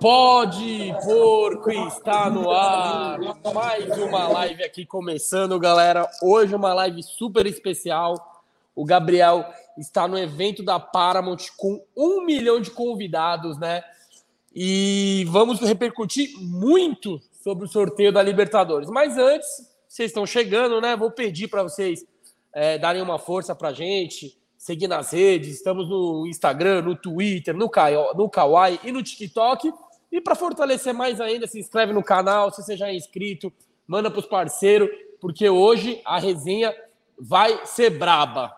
Pode porco está no ar. Mais uma live aqui começando, galera. Hoje uma live super especial. O Gabriel está no evento da Paramount com um milhão de convidados, né? E vamos repercutir muito sobre o sorteio da Libertadores. Mas antes, vocês estão chegando, né? Vou pedir para vocês é, darem uma força para gente, seguir nas redes. Estamos no Instagram, no Twitter, no, no Kawaii e no TikTok. E para fortalecer mais ainda, se inscreve no canal, se você já é inscrito, manda para os parceiros, porque hoje a resenha vai ser braba.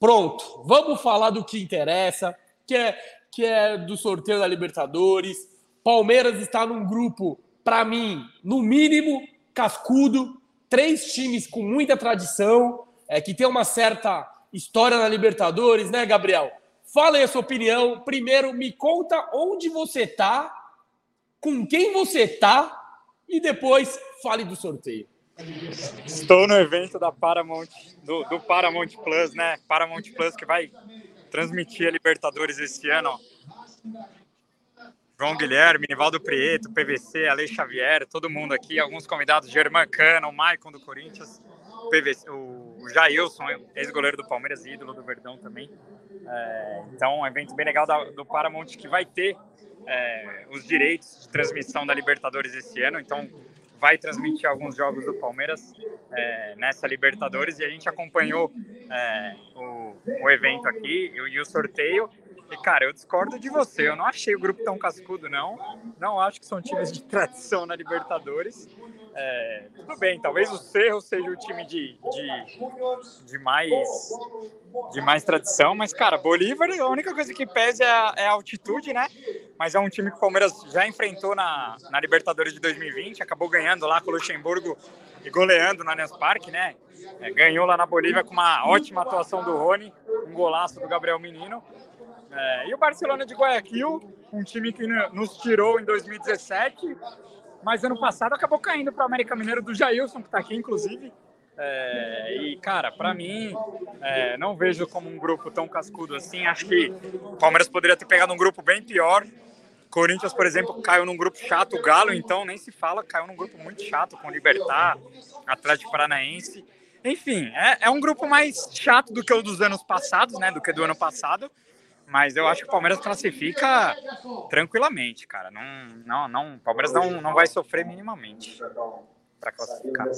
Pronto, vamos falar do que interessa, que é, que é do sorteio da Libertadores. Palmeiras está num grupo, para mim, no mínimo, cascudo, três times com muita tradição, é, que tem uma certa história na Libertadores, né, Gabriel? Fala aí a sua opinião. Primeiro, me conta onde você está com quem você tá e depois fale do sorteio. Estou no evento da Paramount, do, do Paramount Plus, né? Paramount Plus que vai transmitir a Libertadores esse ano. João Guilherme, Nivaldo Prieto, PVC, Ale Xavier, todo mundo aqui, alguns convidados, Germán Cano, Maicon do Corinthians, PVC, o Jailson, ex-goleiro do Palmeiras e ídolo do Verdão também. É, então, um evento bem legal da, do Paramount que vai ter é, os direitos de transmissão da Libertadores esse ano, então vai transmitir alguns jogos do Palmeiras é, nessa Libertadores e a gente acompanhou é, o, o, evento aqui e, e o sorteio. E, cara, eu discordo de você. Eu não achei o grupo tão cascudo, não. Não acho que são times de tradição na Libertadores. É, tudo bem, talvez o Cerro seja o time de, de, de, mais, de mais tradição, mas, cara, Bolívar, a única coisa que pesa é a, é a, altitude, né? Mas é um time que o Palmeiras já enfrentou na, na Libertadores de 2020, acabou ganhando lá com o Luxemburgo e goleando no Allianz Parque, né? É, ganhou lá na Bolívia com uma ótima atuação do Rony, um golaço do Gabriel Menino. É, e o Barcelona de Guayaquil, um time que nos tirou em 2017, mas ano passado acabou caindo para o América Mineiro do Jailson, que está aqui, inclusive. É, e, cara, para mim, é, não vejo como um grupo tão cascudo assim. Acho que o Palmeiras poderia ter pegado um grupo bem pior. Corinthians, por exemplo, caiu num grupo chato. O Galo, então, nem se fala, caiu num grupo muito chato com Libertar, Atlético Paranaense. Enfim, é, é um grupo mais chato do que o dos anos passados, né? Do que do ano passado. Mas eu acho que o Palmeiras classifica tranquilamente, cara. Não, não, não, o Palmeiras não, não vai sofrer minimamente para classificar.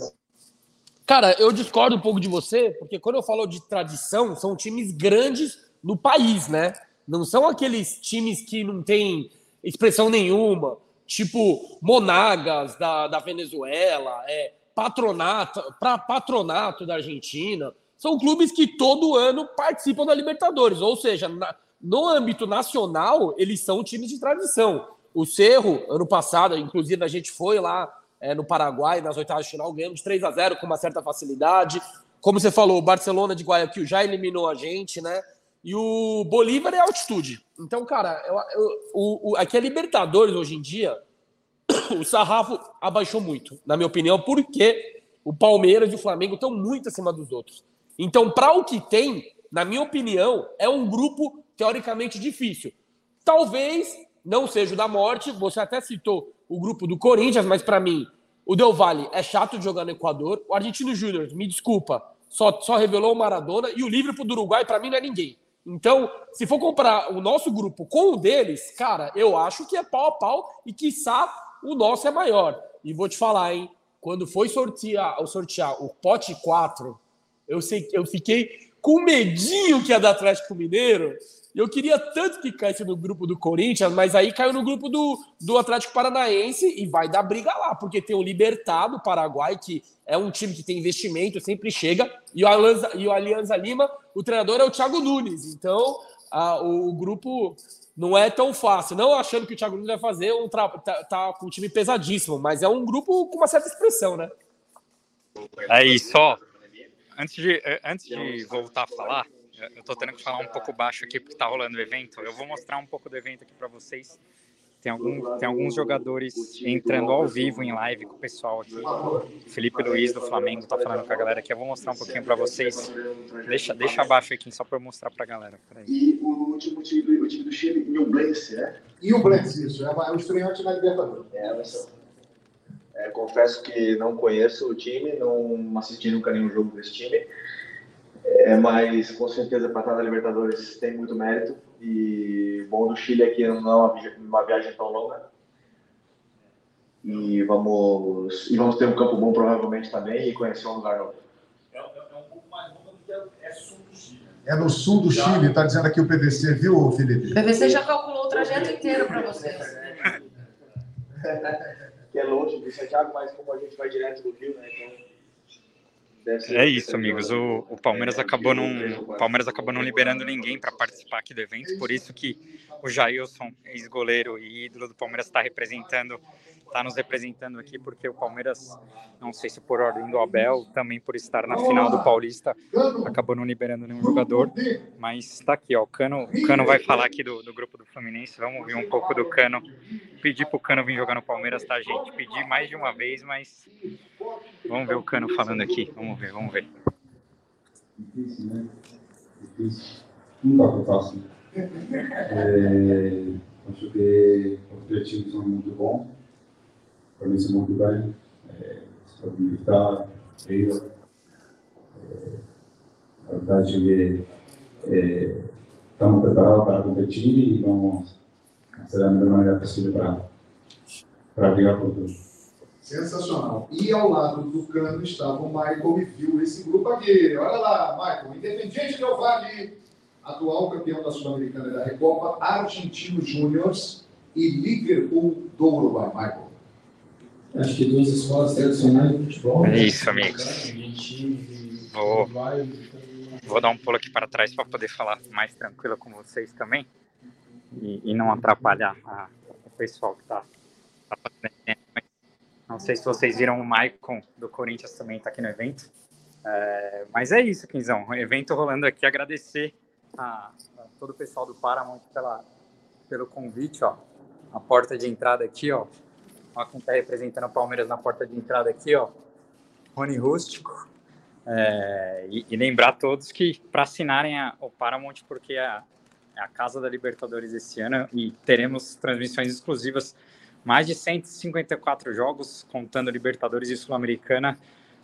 Cara, eu discordo um pouco de você, porque quando eu falo de tradição, são times grandes no país, né? Não são aqueles times que não têm expressão nenhuma, tipo Monagas da, da Venezuela, é, Patronato, pra, Patronato da Argentina. São clubes que todo ano participam da Libertadores, ou seja, na, no âmbito nacional, eles são times de tradição. O Cerro, ano passado, inclusive, a gente foi lá é, no Paraguai, nas oitavas de final, ganhamos de 3 a 0 com uma certa facilidade. Como você falou, o Barcelona de Guayaquil já eliminou a gente, né? E o Bolívar é altitude. Então, cara, eu, eu, o, o, aqui é Libertadores hoje em dia, o sarrafo abaixou muito, na minha opinião, porque o Palmeiras e o Flamengo estão muito acima dos outros. Então, para o que tem, na minha opinião, é um grupo teoricamente difícil. Talvez não seja o da morte, você até citou o grupo do Corinthians, mas para mim, o Del Valle é chato de jogar no Equador. O Argentino Júnior, me desculpa, só, só revelou o Maradona. E o Liverpool do Uruguai, para mim, não é ninguém. Então, se for comparar o nosso grupo com o deles, cara, eu acho que é pau a pau e, quiçá, o nosso é maior. E vou te falar, hein? Quando foi sortear, sortear o pote 4, eu, sei, eu fiquei com medinho que ia dar Atlético Mineiro. Eu queria tanto que caísse no grupo do Corinthians, mas aí caiu no grupo do, do Atlético Paranaense e vai dar briga lá, porque tem o Libertar do Paraguai, que é um time que tem investimento, sempre chega, e o Alianza, e o Alianza Lima, o treinador é o Thiago Nunes. Então, a, o, o, grupo não é tão fácil. Não achando que o Thiago Nunes vai fazer um tá, tá com um time pesadíssimo, mas é um grupo com uma certa expressão, né? É isso, ó. Antes de, antes de voltar a falar, eu tô tendo que falar um pouco baixo aqui porque tá rolando o evento. Eu vou mostrar um pouco do evento aqui para vocês. Tem, algum, tem alguns jogadores entrando ao vivo em live com o pessoal aqui. Felipe Luiz do Flamengo tá falando com a galera aqui. Eu vou mostrar um pouquinho para vocês. Deixa, deixa abaixo aqui só para eu mostrar para a galera. Peraí. último time, o time do Chile, e o Blense, né? E o Blense, isso. É, é o estreante na Libertadores. É, mas é, confesso que não conheço o time, não assisti nunca nenhum jogo desse time. É, mas com certeza para estar na Libertadores tem muito mérito. E bom do Chile aqui não é uma viagem tão longa. E vamos, e vamos ter um campo bom provavelmente também e conhecer um lugar novo. É, é, é um pouco mais longo do que é sul do Chile. É no sul do Chile, está dizendo aqui o PVC, viu, Felipe? O PVC já calculou o trajeto inteiro para vocês. que é longe de Santiago, mas como a gente vai direto do Rio, né? Então é isso, amigos. O, o Palmeiras acabou não, Palmeiras acabou não liberando ninguém para participar aqui do evento, por isso que o Jailson, ex-goleiro e ídolo do Palmeiras, está representando está nos representando aqui, porque o Palmeiras, não sei se por ordem do Abel, também por estar na final do Paulista, acabou não liberando nenhum jogador, mas está aqui, ó, o Cano, o Cano vai falar aqui do, do grupo do Fluminense, vamos ouvir um pouco do Cano, pedir para o Cano vir jogar no Palmeiras, tá, gente? Pedir mais de uma vez, mas vamos ver o Cano falando aqui, vamos ver, vamos ver. Difícil, né? Difícil. Nunca foi fácil. É, acho que os times são muito bons conheço muito bem, é, sou militar, eu. É, a verdade é, é, estamos preparados para competir e vamos fazer a melhor maneira possível para, para brigar por tudo. Sensacional. E ao lado do Cano estava o Michael e viu esse grupo aqui. Olha lá, Michael, Independiente Del Vale, atual campeão da Sul-Americana da Recopa, Argentino Júniors e Liverpool do Uruguai, Michael. Acho que duas escolas tradicionais de futebol. É isso, amigos. Vou, vou dar um pulo aqui para trás para poder falar mais tranquilo com vocês também e, e não atrapalhar a, o pessoal que está tá fazendo. Não sei se vocês viram o Maicon do Corinthians também está aqui no evento. É, mas é isso, Quinzão. O evento rolando aqui. Agradecer a, a todo o pessoal do Paramount pela, pelo convite. Ó. A porta de entrada aqui, ó, Ó, quem está representando o Palmeiras na porta de entrada aqui, ó. Rony Rústico. É, e, e, lembrar todos que para assinarem a, o Paramount, porque é a, é a casa da Libertadores esse ano e teremos transmissões exclusivas, mais de 154 jogos, contando Libertadores e Sul-Americana.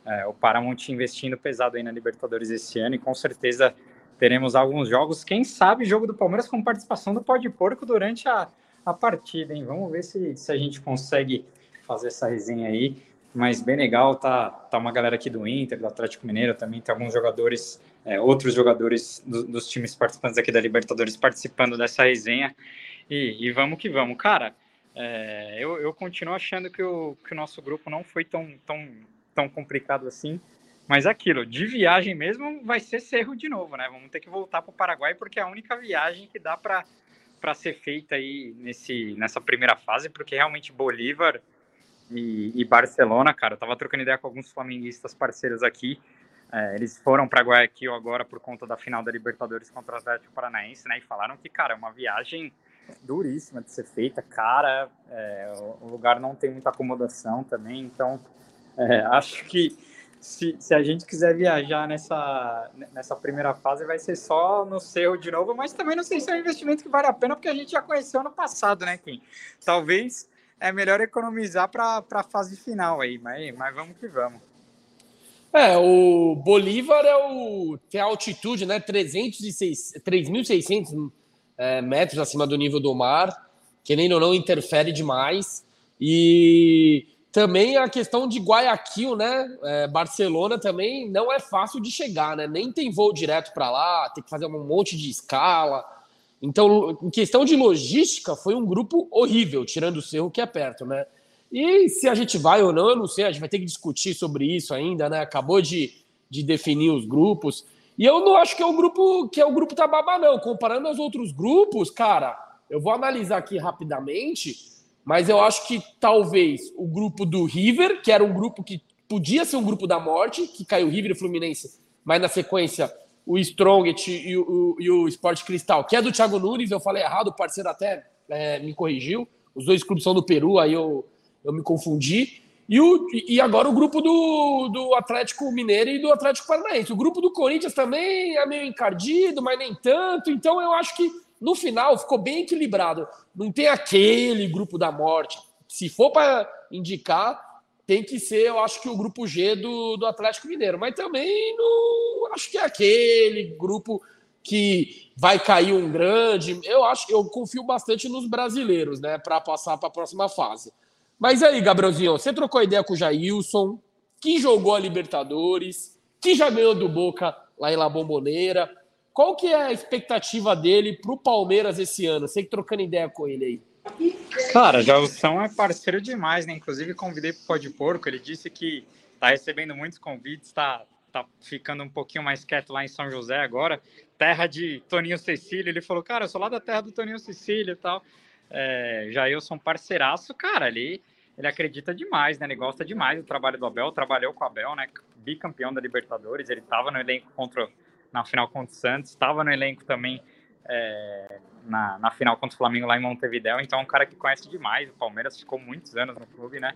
É, o Paramount investindo pesado aí na Libertadores esse ano e com certeza teremos alguns jogos. Quem sabe jogo do Palmeiras com participação do Pó de Porco durante a, a partida, hein? Vamos ver se, se a gente consegue fazer essa resenha aí. Mas bem legal, tá, tá uma galera aqui do Inter, do Atlético Mineiro também, tem alguns jogadores, é, outros jogadores do, dos times participantes aqui da Libertadores participando dessa resenha. E, e vamos que vamos. Cara, é, eu, eu continuo achando que o, que o nosso grupo não foi tão, tão, tão complicado assim. Mas é aquilo, de viagem mesmo, vai ser Cerro de novo, né? Vamos ter que voltar para o Paraguai, porque é a única viagem que dá para ser feita aí nesse, nessa primeira fase, porque realmente Bolívar e, e Barcelona, cara, eu tava trocando ideia com alguns flamenguistas parceiros aqui, é, eles foram para Guayaquil agora por conta da final da Libertadores contra o Atlético Paranaense, né, e falaram que, cara, é uma viagem duríssima de ser feita, cara, é, o lugar não tem muita acomodação também, então é, acho que se, se a gente quiser viajar nessa, nessa primeira fase, vai ser só no Cerro de novo, mas também não sei se é um investimento que vale a pena, porque a gente já conheceu no passado, né, Kim? Talvez é melhor economizar para a fase final aí, mas, mas vamos que vamos. É, o Bolívar é o tem a altitude, né, 3.600 é, metros acima do nível do mar, que nem ou não interfere demais. E também a questão de Guayaquil, né? É, Barcelona também não é fácil de chegar, né? Nem tem voo direto para lá, tem que fazer um monte de escala. Então, em questão de logística, foi um grupo horrível, tirando o Cerro que é perto, né? E se a gente vai ou não, eu não sei, a gente vai ter que discutir sobre isso ainda, né? Acabou de, de definir os grupos. E eu não acho que é o grupo que é o grupo Tababa, não. Comparando aos outros grupos, cara, eu vou analisar aqui rapidamente. Mas eu acho que talvez o grupo do River, que era um grupo que podia ser um grupo da morte, que caiu River e Fluminense, mas na sequência o Strongest e o, e o Sport Cristal, que é do Thiago Nunes, eu falei errado, o parceiro até é, me corrigiu. Os dois clubes são do Peru, aí eu, eu me confundi. E, o, e agora o grupo do, do Atlético Mineiro e do Atlético Paranaense. O grupo do Corinthians também é meio encardido, mas nem tanto. Então eu acho que no final ficou bem equilibrado. Não tem aquele grupo da morte. Se for para indicar, tem que ser, eu acho que o grupo G do, do Atlético Mineiro. Mas também não acho que é aquele grupo que vai cair um grande. Eu acho que eu confio bastante nos brasileiros, né, para passar para a próxima fase. Mas aí, Gabrielzinho, você trocou ideia com o Jailson, que jogou a Libertadores, que já ganhou do Boca lá em La Bombonera. Qual que é a expectativa dele para o Palmeiras esse ano? Sei que trocando ideia com ele aí. Cara, Jailson é parceiro demais, né? Inclusive convidei para o Pó de Porco, ele disse que está recebendo muitos convites, está tá ficando um pouquinho mais quieto lá em São José agora, terra de Toninho Cecília. Ele falou, cara, eu sou lá da terra do Toninho Cecília e tal. É, Jailson, parceiraço, cara, ele, ele acredita demais, né? Ele gosta demais do trabalho do Abel, trabalhou com o Abel, né? Bicampeão da Libertadores, ele estava no elenco contra, na final contra o Santos, estava no elenco também é, na, na final contra o Flamengo lá em Montevideo, então é um cara que conhece demais o Palmeiras, ficou muitos anos no clube, né?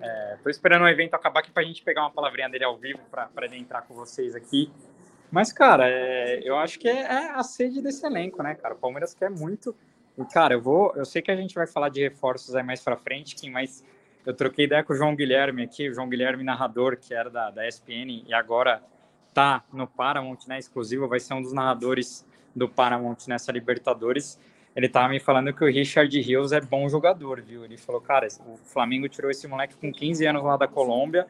É, tô esperando o evento acabar aqui pra gente pegar uma palavrinha dele ao vivo para ele entrar com vocês aqui. Mas, cara, é, eu acho que é, é, a sede desse elenco, né, cara? O Palmeiras quer muito. Cara, eu vou. Eu sei que a gente vai falar de reforços aí mais pra frente, Kim, mas eu troquei ideia com o João Guilherme aqui, o João Guilherme narrador, que era da, da ESPN e agora tá no Paramount, né? Exclusivo, vai ser um dos narradores do Paramount nessa Libertadores ele tava me falando que o Richard Rios é bom jogador, viu? Ele falou, cara, o Flamengo tirou esse moleque com 15 anos lá da Colômbia,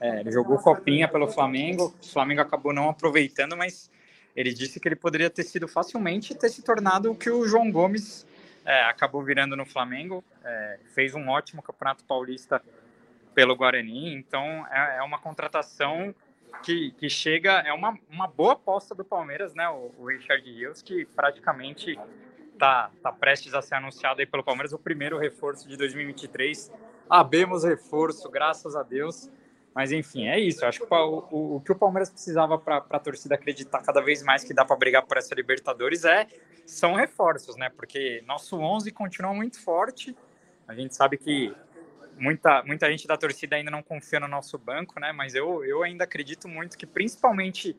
é, ele jogou copinha pelo Flamengo, o Flamengo acabou não aproveitando, mas ele disse que ele poderia ter sido facilmente ter se tornado o que o João Gomes é, acabou virando no Flamengo, é, fez um ótimo campeonato paulista pelo Guarani, então é, é uma contratação que, que, chega, é uma, uma boa aposta do Palmeiras, né? O, o Richard Rios, que praticamente tá, tá prestes a ser anunciado aí pelo Palmeiras, o primeiro reforço de 2023. Abemos reforço, graças a Deus. Mas enfim, é isso. acho que o, o, o, que o Palmeiras precisava para a torcida acreditar cada vez mais que dá para brigar por essa Libertadores é são reforços, né? Porque nosso 11 continua muito forte. A gente sabe que muita, muita gente da torcida ainda não confia no nosso banco, né? Mas eu, eu ainda acredito muito que principalmente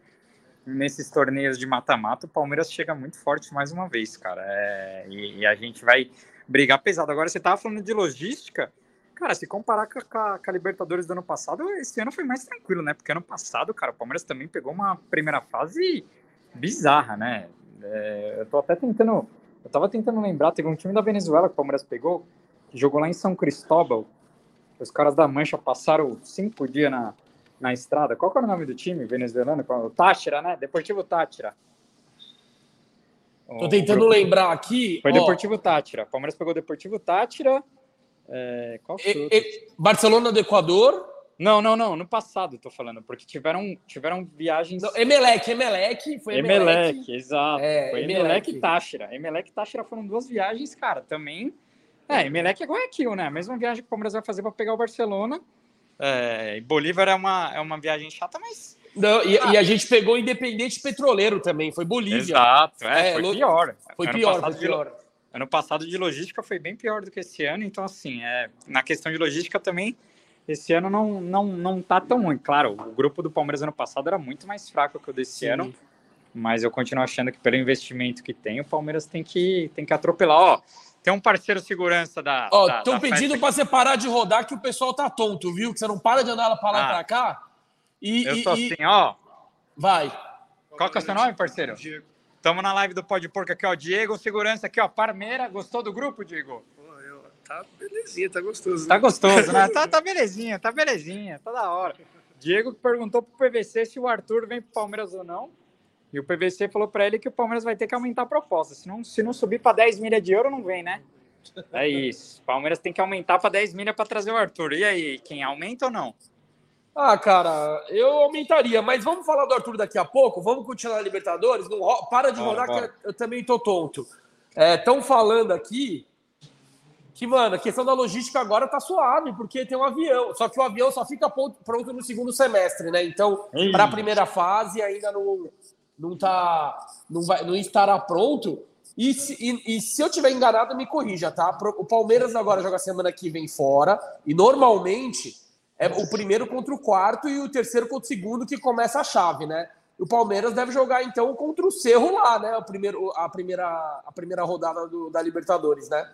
nesses torneios de mata-mata, o Palmeiras chega muito forte mais uma vez, cara. É, e, e, a gente vai brigar pesado. Agora, você tava falando de logística. Cara, se comparar com a, com a, Libertadores do ano passado, esse ano foi mais tranquilo, né? Porque ano passado, cara, o Palmeiras também pegou uma primeira fase bizarra, né? É, eu tô até tentando. Eu tava tentando lembrar, teve um time da Venezuela que o Palmeiras pegou, que jogou lá em São Cristóbal. Os caras da Mancha passaram cinco dias na, na estrada. Qual que era o nome do time venezuelano? O Táchira, né? Deportivo Táchira. Tô tentando grupo... lembrar aqui. Foi ó, Deportivo Táchira. Palmeiras pegou Deportivo Táchira. É... Qual foi? E, e, Barcelona do Equador. Não, não, não. No passado, tô falando, porque tiveram, tiveram viagens. Não, Emelec, Emelec, foi Emelec. Emelec, exato. É, foi Emelec, Emelec e Táchira. Emelec e Táchira foram duas viagens, cara, também. É, Emelec é Guayaquil, né? A mesma viagem que o Palmeiras vai fazer para pegar o Barcelona. É, Bolívar é uma, é uma viagem chata, mas. Não, e, ah. e, a gente pegou Independente Petroleiro também, foi Bolívia. Exato, é, é foi pior. Foi ano pior, foi pior. Ano passado de logística foi bem pior do que esse ano, então assim, é, na questão de logística também, esse ano não, não, não tá tão ruim. Claro, o grupo do Palmeiras ano passado era muito mais fraco que o desse Sim. ano, mas eu continuo achando que pelo investimento que tem, o Palmeiras tem que, tem que atropelar. Ó, tem um parceiro segurança da. Ó, estão pedindo para você parar de rodar que o pessoal tá tonto, viu? Que você não para de andar para lá ah. para cá. E, eu e, tô assim, ó. Vai. Qual que é o seu nome, parceiro? Diego. Tamo na live do Pode Porco aqui, ó. Diego, segurança aqui, ó. Parmeira. Gostou do grupo, Diego? Tá belezinha, tá gostoso. Né? Tá gostoso, né? tá, tá belezinha, tá belezinha, tá da hora. Diego perguntou pro PVC se o Arthur vem pro Palmeiras ou não. E o PVC falou para ele que o Palmeiras vai ter que aumentar a proposta. Se não, se não subir para 10 milhas de euro, não vem, né? É isso. O Palmeiras tem que aumentar para 10 milhas para trazer o Arthur. E aí, quem aumenta ou não? Ah, cara, eu aumentaria, mas vamos falar do Arthur daqui a pouco. Vamos continuar na Libertadores. Não, para de rodar, que eu também tô tonto. Estão é, falando aqui que, mano, a questão da logística agora tá suave, porque tem um avião. Só que o avião só fica pronto no segundo semestre, né? Então, para a primeira fase, ainda não, não tá, não vai, não estará pronto. E se, e, e se eu tiver enganado, me corrija, tá? O Palmeiras agora joga semana que vem fora e normalmente é o primeiro contra o quarto e o terceiro contra o segundo que começa a chave, né? O Palmeiras deve jogar então contra o Cerro lá, né? O primeiro, a, primeira, a primeira rodada do, da Libertadores, né?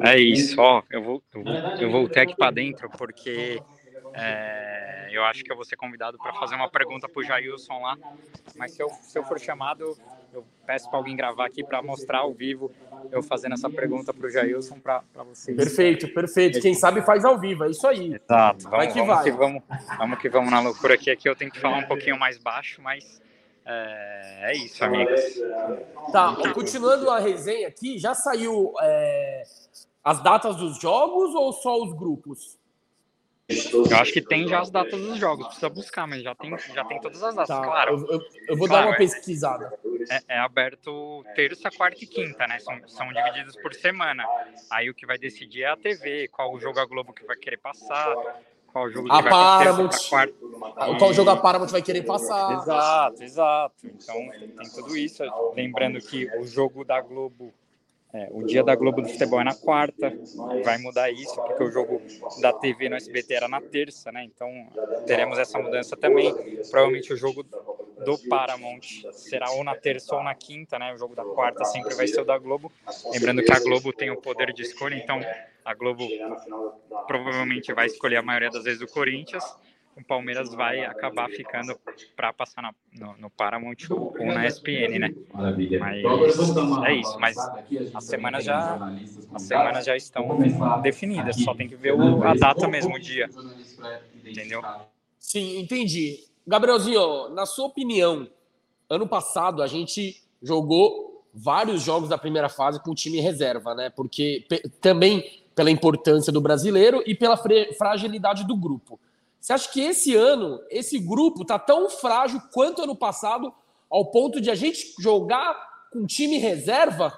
É isso, ó. Eu, vou, eu, eu voltei aqui para dentro porque é, eu acho que eu vou ser convidado para fazer uma pergunta para o Jailson lá. Mas se eu, se eu for chamado, eu peço para alguém gravar aqui para mostrar ao vivo eu fazendo essa pergunta para o Jailson para vocês. Perfeito, perfeito. Quem sabe faz ao vivo, é isso aí. Exato. Vamos, vai que vamos vai. Que vamos, vamos que vamos na loucura aqui. Aqui eu tenho que falar um pouquinho mais baixo, mas é, é isso, amigos. Tá, continuando a resenha aqui, já saiu é, as datas dos jogos ou só os grupos? Eu acho que tem já as datas dos jogos, precisa buscar, mas já tem, já tem todas as datas, tá, claro. Eu, eu, eu vou claro, dar uma pesquisada. É, é, aberto terça, quarta e quinta, né? São, são divididos por semana. Aí o que vai decidir é a TV, qual o jogo a Globo que vai querer passar, qual jogo a Paramount, quarta. Qual jogo a Paramount vai querer passar. Exato, exato. Então tem tudo isso. Lembrando que o jogo da Globo é, o dia da Globo do Futebol é na quarta, vai mudar isso, porque o jogo da TV no SBT era na terça, né? Então teremos essa mudança também. Provavelmente o jogo do Paramount será ou na terça ou na quinta, né? O jogo da quarta sempre vai ser o da Globo. Lembrando que a Globo tem o poder de escolha, então a Globo provavelmente vai escolher a maioria das vezes o Corinthians o Palmeiras vai acabar ficando para passar na, no, no, Paramount ou, na ESPN, né? Maravilha. Mas então, é isso, mas as semanas já as semanas já estão definidas, só tem que ver o, a data mesmo, o dia. Entendeu? Sim, entendi. Gabrielzinho, na sua opinião, ano passado a gente jogou vários jogos da primeira fase com o time reserva, né? Porque também pela importância do brasileiro e pela fragilidade do grupo. Você acha que esse ano, esse grupo está tão frágil quanto ano passado, ao ponto de a gente jogar com time reserva?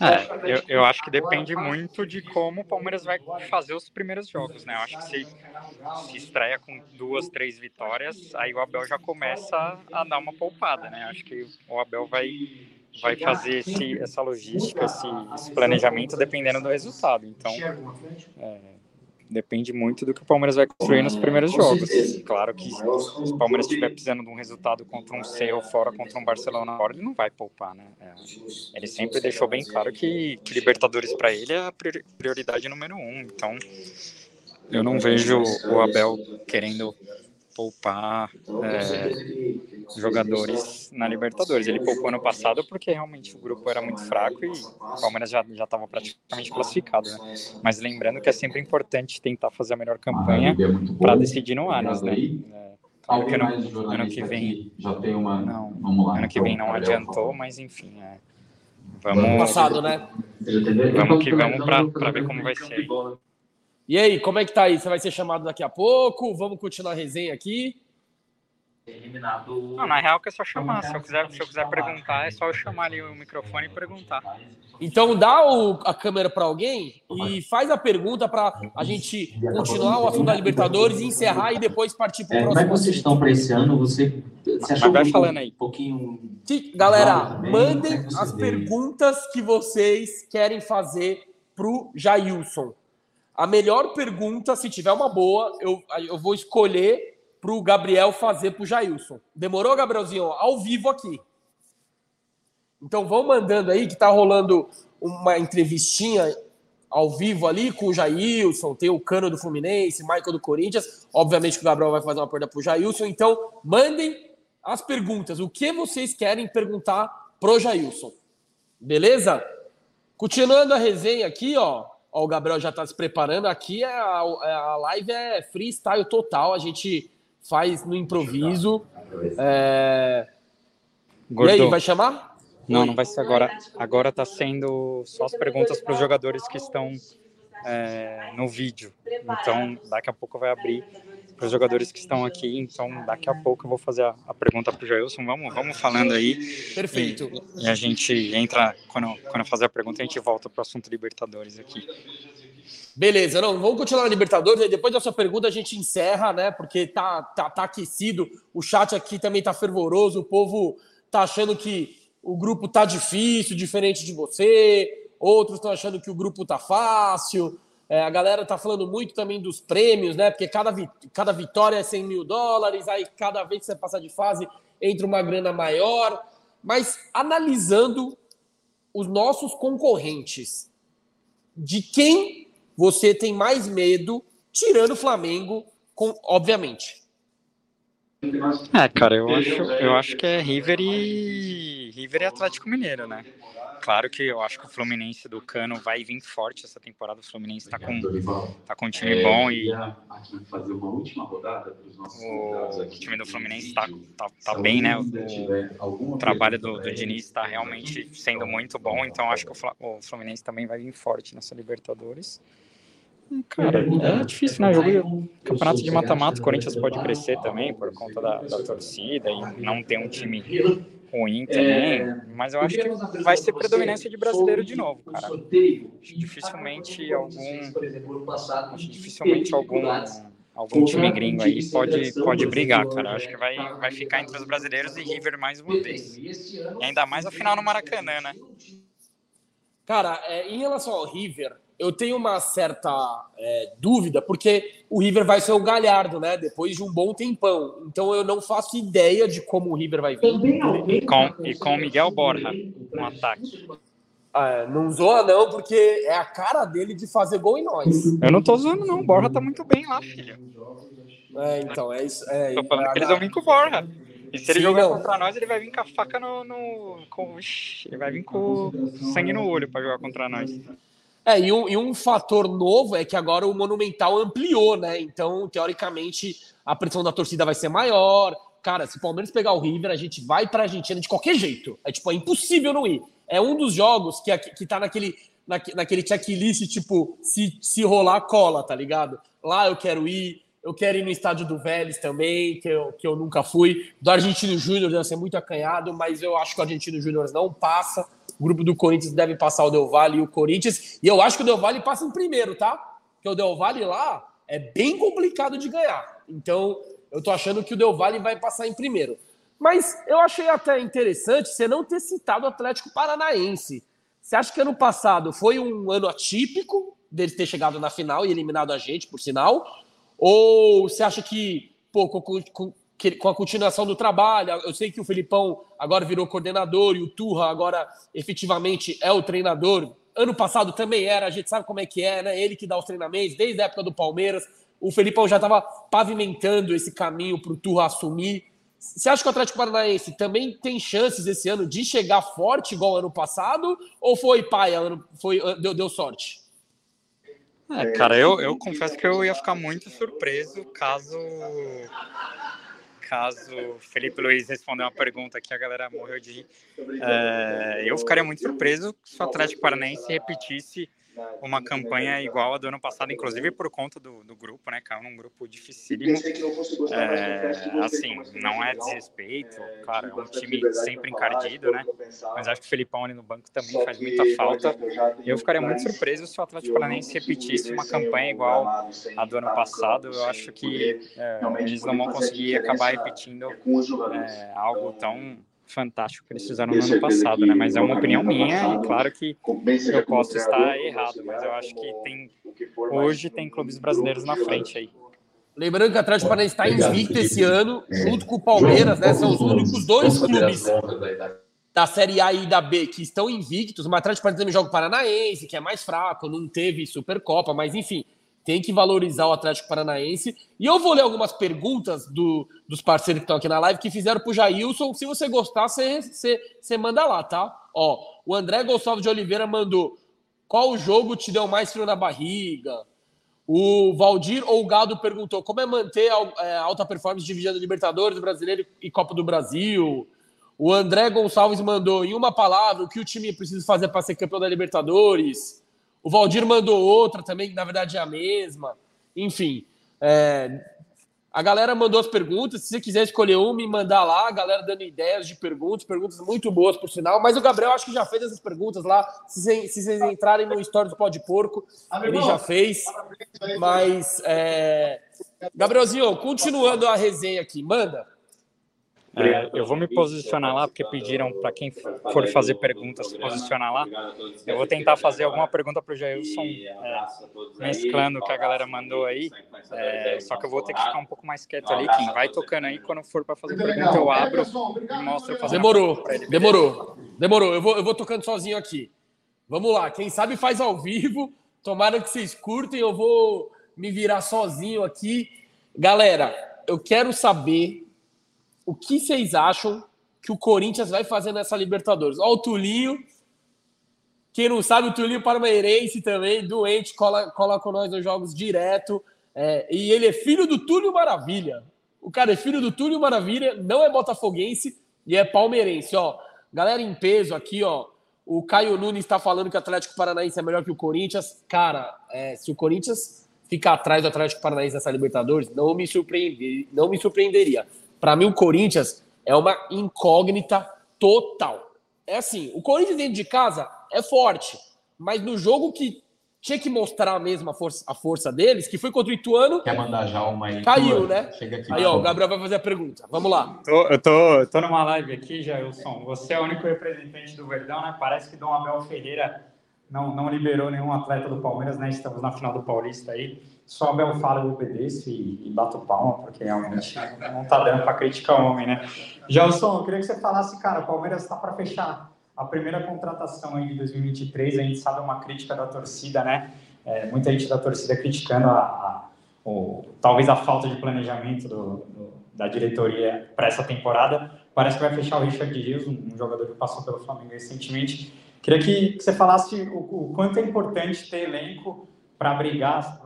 É, eu, eu, acho que depende muito de como o Palmeiras vai fazer os primeiros jogos, né? Eu acho que se, se estreia com duas, três vitórias, aí o Abel já começa a dar uma poupada, né? Acho que o Abel vai, vai fazer esse, essa logística, esse, esse planejamento dependendo do resultado. Então, é, Depende muito do que o Palmeiras vai construir nos primeiros jogos. Claro que se o Palmeiras estiver precisando de um resultado contra um Cerro fora, contra um Barcelona fora, ele não vai poupar, né? É, ele sempre deixou bem claro que, que Libertadores para ele é a prioridade número um. Então, eu não vejo o Abel querendo poupar é, jogadores na Libertadores. Ele poupou ano passado porque realmente o grupo era muito fraco e o Palmeiras já estava praticamente classificado. Né? Mas lembrando que é sempre importante tentar fazer a melhor campanha para decidir no Anos, né? É, claro que ano, ano que vem já tem uma. Não, ano que vem não adiantou, mas enfim. É, vamos. Passado, né? Vamos que vamos para ver como vai ser. E aí, como é que tá aí? Você vai ser chamado daqui a pouco? Vamos continuar a resenha aqui? Eliminado. Não, na real que é só chamar. Se eu quiser, se eu quiser perguntar, é só eu chamar ali o microfone e perguntar. Então dá o, a câmera para alguém e faz a pergunta para a gente continuar o assunto da Libertadores, encerrar e depois partir para o é, próximo. Como é que vocês estão para esse ano? Você, você achou vai falando aí. um pouquinho. galera, mandem as perguntas que vocês querem fazer pro Jailson. A melhor pergunta, se tiver uma boa, eu, eu vou escolher para o Gabriel fazer para o Jailson. Demorou, Gabrielzinho? Ao vivo aqui. Então vão mandando aí, que está rolando uma entrevistinha ao vivo ali com o Jailson, tem o Cano do Fluminense, Michael do Corinthians. Obviamente que o Gabriel vai fazer uma pergunta para o Jailson. Então mandem as perguntas. O que vocês querem perguntar pro Jailson? Beleza? Continuando a resenha aqui, ó. Ó, o Gabriel já está se preparando. Aqui é a, é, a live é freestyle total. A gente faz no improviso. É... E aí, vai chamar? Não, não vai ser agora. Agora está sendo só as perguntas para os jogadores que estão é, no vídeo. Então, daqui a pouco vai abrir para os jogadores que estão aqui. Então, daqui a pouco eu vou fazer a, a pergunta para o Jailson. Vamos, vamos falando aí. Perfeito. E, e, a gente entra, quando, quando eu fazer a pergunta, a gente volta para o assunto Libertadores aqui. Beleza, não, vamos continuar na Libertadores. Depois da sua pergunta a gente encerra, né? Porque tá, tá, tá aquecido. O chat aqui também tá fervoroso. O povo tá achando que o grupo tá difícil, diferente de você. Outros estão achando que o grupo tá fácil. É, a galera tá falando muito também dos prêmios, né? Porque cada, vi cada vitória é 100 mil dólares, aí cada vez que você passa de fase entra uma grana maior. Mas analisando os nossos concorrentes, de quem você tem mais medo, tirando o Flamengo, com, obviamente? É, cara, eu acho, eu acho que é River e River e Atlético Mineiro, né? Claro que eu acho que o Fluminense do Cano vai vir forte essa temporada. O Fluminense tá com, tá com um time bom e o time do Fluminense tá, tá, tá bem, né? O, o trabalho do, do Diniz está realmente sendo muito bom, então acho que o Fluminense também vai vir forte nessa Libertadores. Cara, é difícil, né? Jogo, campeonato de mata-mata, o Corinthians pode crescer também por conta da, da torcida e não ter um time ruim também, mas eu acho que vai ser predominância de brasileiro de novo, cara. Dificilmente algum, dificilmente algum, algum time gringo aí pode, pode brigar, cara. Eu acho que vai, vai ficar entre os brasileiros e River mais uma vez. E ainda mais a final no Maracanã, né? Cara, é, em relação ao River, eu tenho uma certa é, dúvida, porque o River vai ser o Galhardo, né? Depois de um bom tempão. Então eu não faço ideia de como o River vai vir. E com, e com Miguel Borja no ataque. É, não zoa, não, porque é a cara dele de fazer gol em nós. Eu não tô zoando, não. O Borja tá muito bem lá, filho. É, então, é isso. É, tô falando que eles vão vir com o Borja. E se ele Sim, jogar não. contra nós, ele vai vir com a faca no. no com, ele vai vir com sangue no olho para jogar contra nós. É, e um, e um fator novo é que agora o Monumental ampliou, né? Então, teoricamente, a pressão da torcida vai ser maior. Cara, se o Palmeiras pegar o River, a gente vai pra Argentina de qualquer jeito. É tipo, é impossível não ir. É um dos jogos que, que tá naquele, na, naquele checklist, tipo, se, se rolar, cola, tá ligado? Lá eu quero ir, eu quero ir no estádio do Vélez também, que eu, que eu nunca fui. Do Argentino Júnior deve ser muito acanhado, mas eu acho que o Argentino Júnior não passa. O grupo do Corinthians deve passar o Del Valle e o Corinthians. E eu acho que o Del Valle passa em primeiro, tá? Porque o Del Valle lá é bem complicado de ganhar. Então, eu tô achando que o Del Valle vai passar em primeiro. Mas eu achei até interessante você não ter citado o Atlético Paranaense. Você acha que ano passado foi um ano atípico deles ter chegado na final e eliminado a gente, por sinal? Ou você acha que, pô, com, com, a continuação do trabalho. Eu sei que o Felipão agora virou coordenador e o Turra agora efetivamente é o treinador. Ano passado também era, a gente sabe como é que é, né? Ele que dá os treinamentos desde a época do Palmeiras. O Felipão já estava pavimentando esse caminho para o Turra assumir. Você acha que o Atlético Paranaense também tem chances esse ano de chegar forte igual ano passado? Ou foi paia, foi, deu, deu sorte? É, cara, eu, eu confesso que eu ia ficar muito surpreso caso caso Felipe Luiz responder uma pergunta que a galera morreu de rir, é, eu ficaria muito surpreso se o Atlético Paranaense repetisse uma campanha igual a do ano passado, inclusive por conta do, do grupo, né? Caiu num grupo dificílimo. É, assim, não é desrespeito, claro, é um time sempre encardido, né? Mas acho que o Felipão ali no banco também faz muita falta. Eu ficaria muito surpreso se o Atlético Paranaense repetisse uma campanha igual a do ano passado. Eu acho que é, eles não vão conseguir acabar repetindo é, algo tão fantástico que eles fizeram no ano passado, né? Mas é uma opinião minha e claro que eu posso estar errado, mas eu acho que tem hoje tem clubes brasileiros na frente aí. Lembrando que o Atlético Paranaense está invicto esse ano, junto com o Palmeiras, né? São os únicos dois clubes da Série A e da B que estão invictos. O Atlético Paranaense também joga o Paranaense, que é mais fraco, não teve Supercopa, mas enfim, tem que valorizar o Atlético Paranaense. E eu vou ler algumas perguntas do, dos parceiros que estão aqui na live que fizeram para o Jailson. Se você gostar, você, manda lá, tá? Ó, o André Gonçalves de Oliveira mandou: qual jogo te deu mais frio na barriga? O Valdir ou o Gado perguntou como é manter a, é, alta performance dividida Libertadores, Brasileiro e Copa do Brasil. O André Gonçalves mandou, em uma palavra, o que o time precisa fazer para ser campeão da Libertadores. O Valdir mandou outra também, que na verdade é a mesma. Enfim, é, a galera mandou as perguntas. Se você quiser escolher uma e mandar lá, a galera dando ideias de perguntas, perguntas muito boas, por sinal. Mas o Gabriel acho que já fez essas perguntas lá. Se, se vocês entrarem no Story do Pó de Porco, ele já fez. Mas, é... Gabrielzinho, continuando a resenha aqui, manda. É, eu vou me posicionar lá, porque pediram para quem for fazer perguntas se posicionar lá. Eu vou tentar fazer alguma pergunta para o Jailson, é, mesclando o que a galera mandou aí. É, só que eu vou ter que ficar um pouco mais quieto ali. Quem vai tocando aí, quando for para fazer pergunta, eu abro e mostro fazendo Demorou, demorou, demorou. Eu vou, eu vou tocando sozinho aqui. Vamos lá, quem sabe faz ao vivo. Tomara que vocês curtem, eu vou me virar sozinho aqui. Galera, eu quero saber o que vocês acham que o Corinthians vai fazer nessa Libertadores. Ó, o Tulinho. Quem não sabe, o Tulinho Parmeirense também, doente, cola, cola com nós nos jogos direto. É, e ele é filho do Túlio Maravilha. O cara é filho do Túlio Maravilha, não é botafoguense e é palmeirense. Ó, galera em peso aqui, ó. O Caio Nunes está falando que o Atlético Paranaense é melhor que o Corinthians. Cara, é, se o Corinthians ficar atrás do Atlético Paranaense nessa Libertadores, não me, não me surpreenderia. Para mim, o Corinthians é uma incógnita total. É assim, o Corinthians dentro de casa é forte, mas no jogo que tinha que mostrar mesmo a força, a força deles, que foi contra o Ituano. Quer mandar já uma aí? Caiu, né? Chega aqui. Aí, ó, o Gabriel vai fazer a pergunta. Vamos lá. Tô, eu tô, tô numa live aqui, Jailson. Você é o único representante do Verdão, né? Parece que Dom Abel Ferreira não, não liberou nenhum atleta do Palmeiras, né? Estamos na final do Paulista aí só Abel fala, eu obedeço e, e bato palma, porque realmente não tá dando para criticar o homem, né? Gelson, eu queria que você falasse, cara, o Palmeiras está para fechar a primeira contratação aí de 2023, a gente sabe uma crítica da torcida, né? É, muita gente da torcida criticando a, a o, talvez a falta de planejamento do, do, da diretoria para essa temporada. Parece que vai fechar o Richard Rios, um, jogador que passou pelo Flamengo recentemente. Queria que, que você falasse o, o, quanto é importante ter elenco para brigar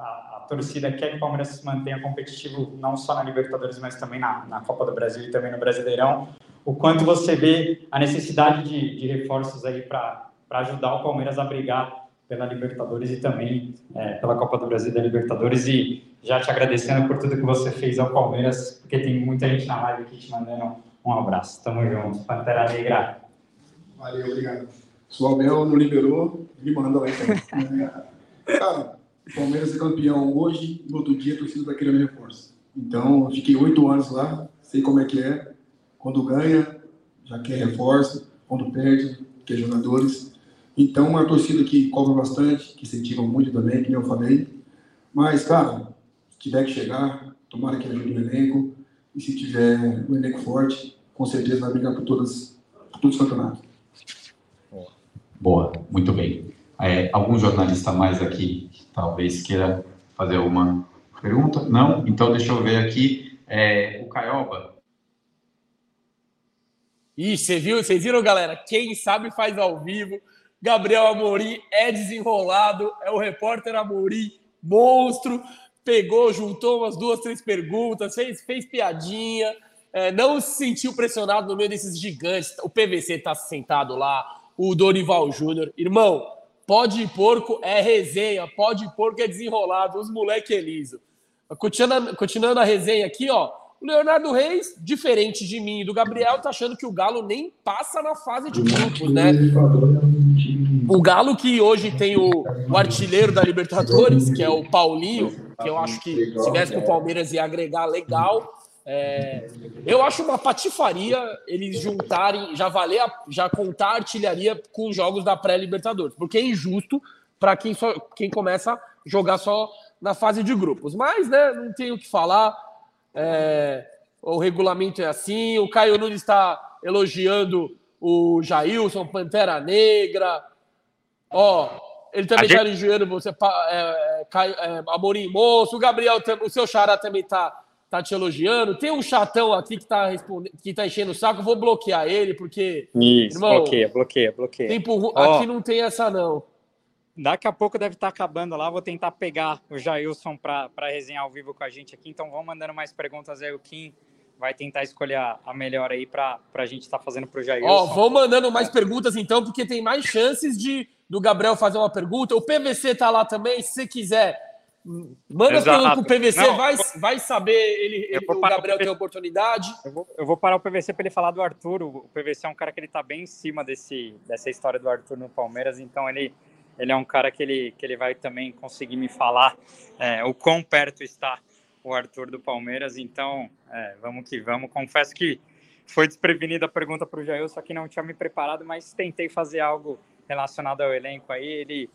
torcida quer que o Palmeiras se mantenha competitivo não só na Libertadores, mas também na, na Copa do Brasil e também no Brasileirão. O quanto você vê a necessidade de, de reforços aí para ajudar o Palmeiras a brigar pela Libertadores e também é, pela Copa do Brasil da Libertadores e já te agradecendo por tudo que você fez ao Palmeiras, porque tem muita gente na live aqui te mandando um abraço. Tamo junto. Pantera Negra. Valeu, obrigado. Se o Abel não liberou, me manda lá então. Cara, o Palmeiras é campeão hoje, no outro dia a torcida vai querer reforço. Então, eu fiquei oito anos lá, sei como é que é. Quando ganha, já quer reforço. Quando perde, quer jogadores. Então, uma torcida que cobra bastante, que incentiva muito também, que eu falei. Mas, cara, se tiver que chegar, tomara que ajude o elenco. E se tiver um elenco forte, com certeza vai brigar por, todas, por todos os campeonatos. Boa, muito bem. É, algum jornalista mais aqui talvez queira fazer uma pergunta? Não? Então deixa eu ver aqui. É, o Caioba. Ih, você viu, vocês viram, galera? Quem sabe faz ao vivo. Gabriel Amorim é desenrolado, é o repórter Amorim, monstro. Pegou, juntou umas duas, três perguntas, fez, fez piadinha, é, não se sentiu pressionado no meio desses gigantes. O PVC tá sentado lá, o Dorival Júnior. Irmão, Pode porco é resenha, pode porco é desenrolado, os moleque é liso. Continuando, continuando a resenha aqui, ó. O Leonardo Reis, diferente de mim e do Gabriel, tá achando que o Galo nem passa na fase de grupos, né? O Galo que hoje tem o, o artilheiro da Libertadores, que é o Paulinho, que eu acho que se viesse com o Palmeiras ia agregar legal. É, eu acho uma patifaria eles juntarem, já valer, a, já contar a artilharia com jogos da pré-Libertadores, porque é injusto para quem, só, quem começa a jogar só na fase de grupos. Mas, né, não tenho o que falar. É, o regulamento é assim. O Caio Nunes está elogiando o Jailson, Pantera Negra. Ó, ele também está gente... elogiando você, é, é, é, Amorim Moço. O Gabriel, o seu xará também está tá te elogiando. Tem um chatão aqui que tá, respondendo, que tá enchendo o saco, vou bloquear ele, porque. Isso, irmão, bloqueia, bloqueia, bloqueia. Tempo, oh, aqui não tem essa, não. Daqui a pouco deve estar tá acabando lá. Vou tentar pegar o Jailson para resenhar ao vivo com a gente aqui. Então vão mandando mais perguntas aí. O Kim vai tentar escolher a, melhor aí para a gente estar tá fazendo para o Jailson. Ó, vão mandando mais perguntas então, porque tem mais chances de do Gabriel fazer uma pergunta. O PVC tá lá também. Se você quiser Manda Exato. pro PVC, Não, vai, vai saber, ele, ele o Gabriel tem oportunidade. Eu vou, eu vou parar o PVC para ele falar do Arthur. O PVC é um cara que ele tá bem em cima desse, dessa história do Arthur no Palmeiras, então ele, ele é um cara que ele, que ele vai também conseguir me falar é, o quão perto está o Arthur do Palmeiras. Então, é, vamos que vamos. Confesso que foi desprevenida a pergunta para o Jair, só que não tinha me preparado, mas tentei fazer algo relacionado ao elenco aí. Ele,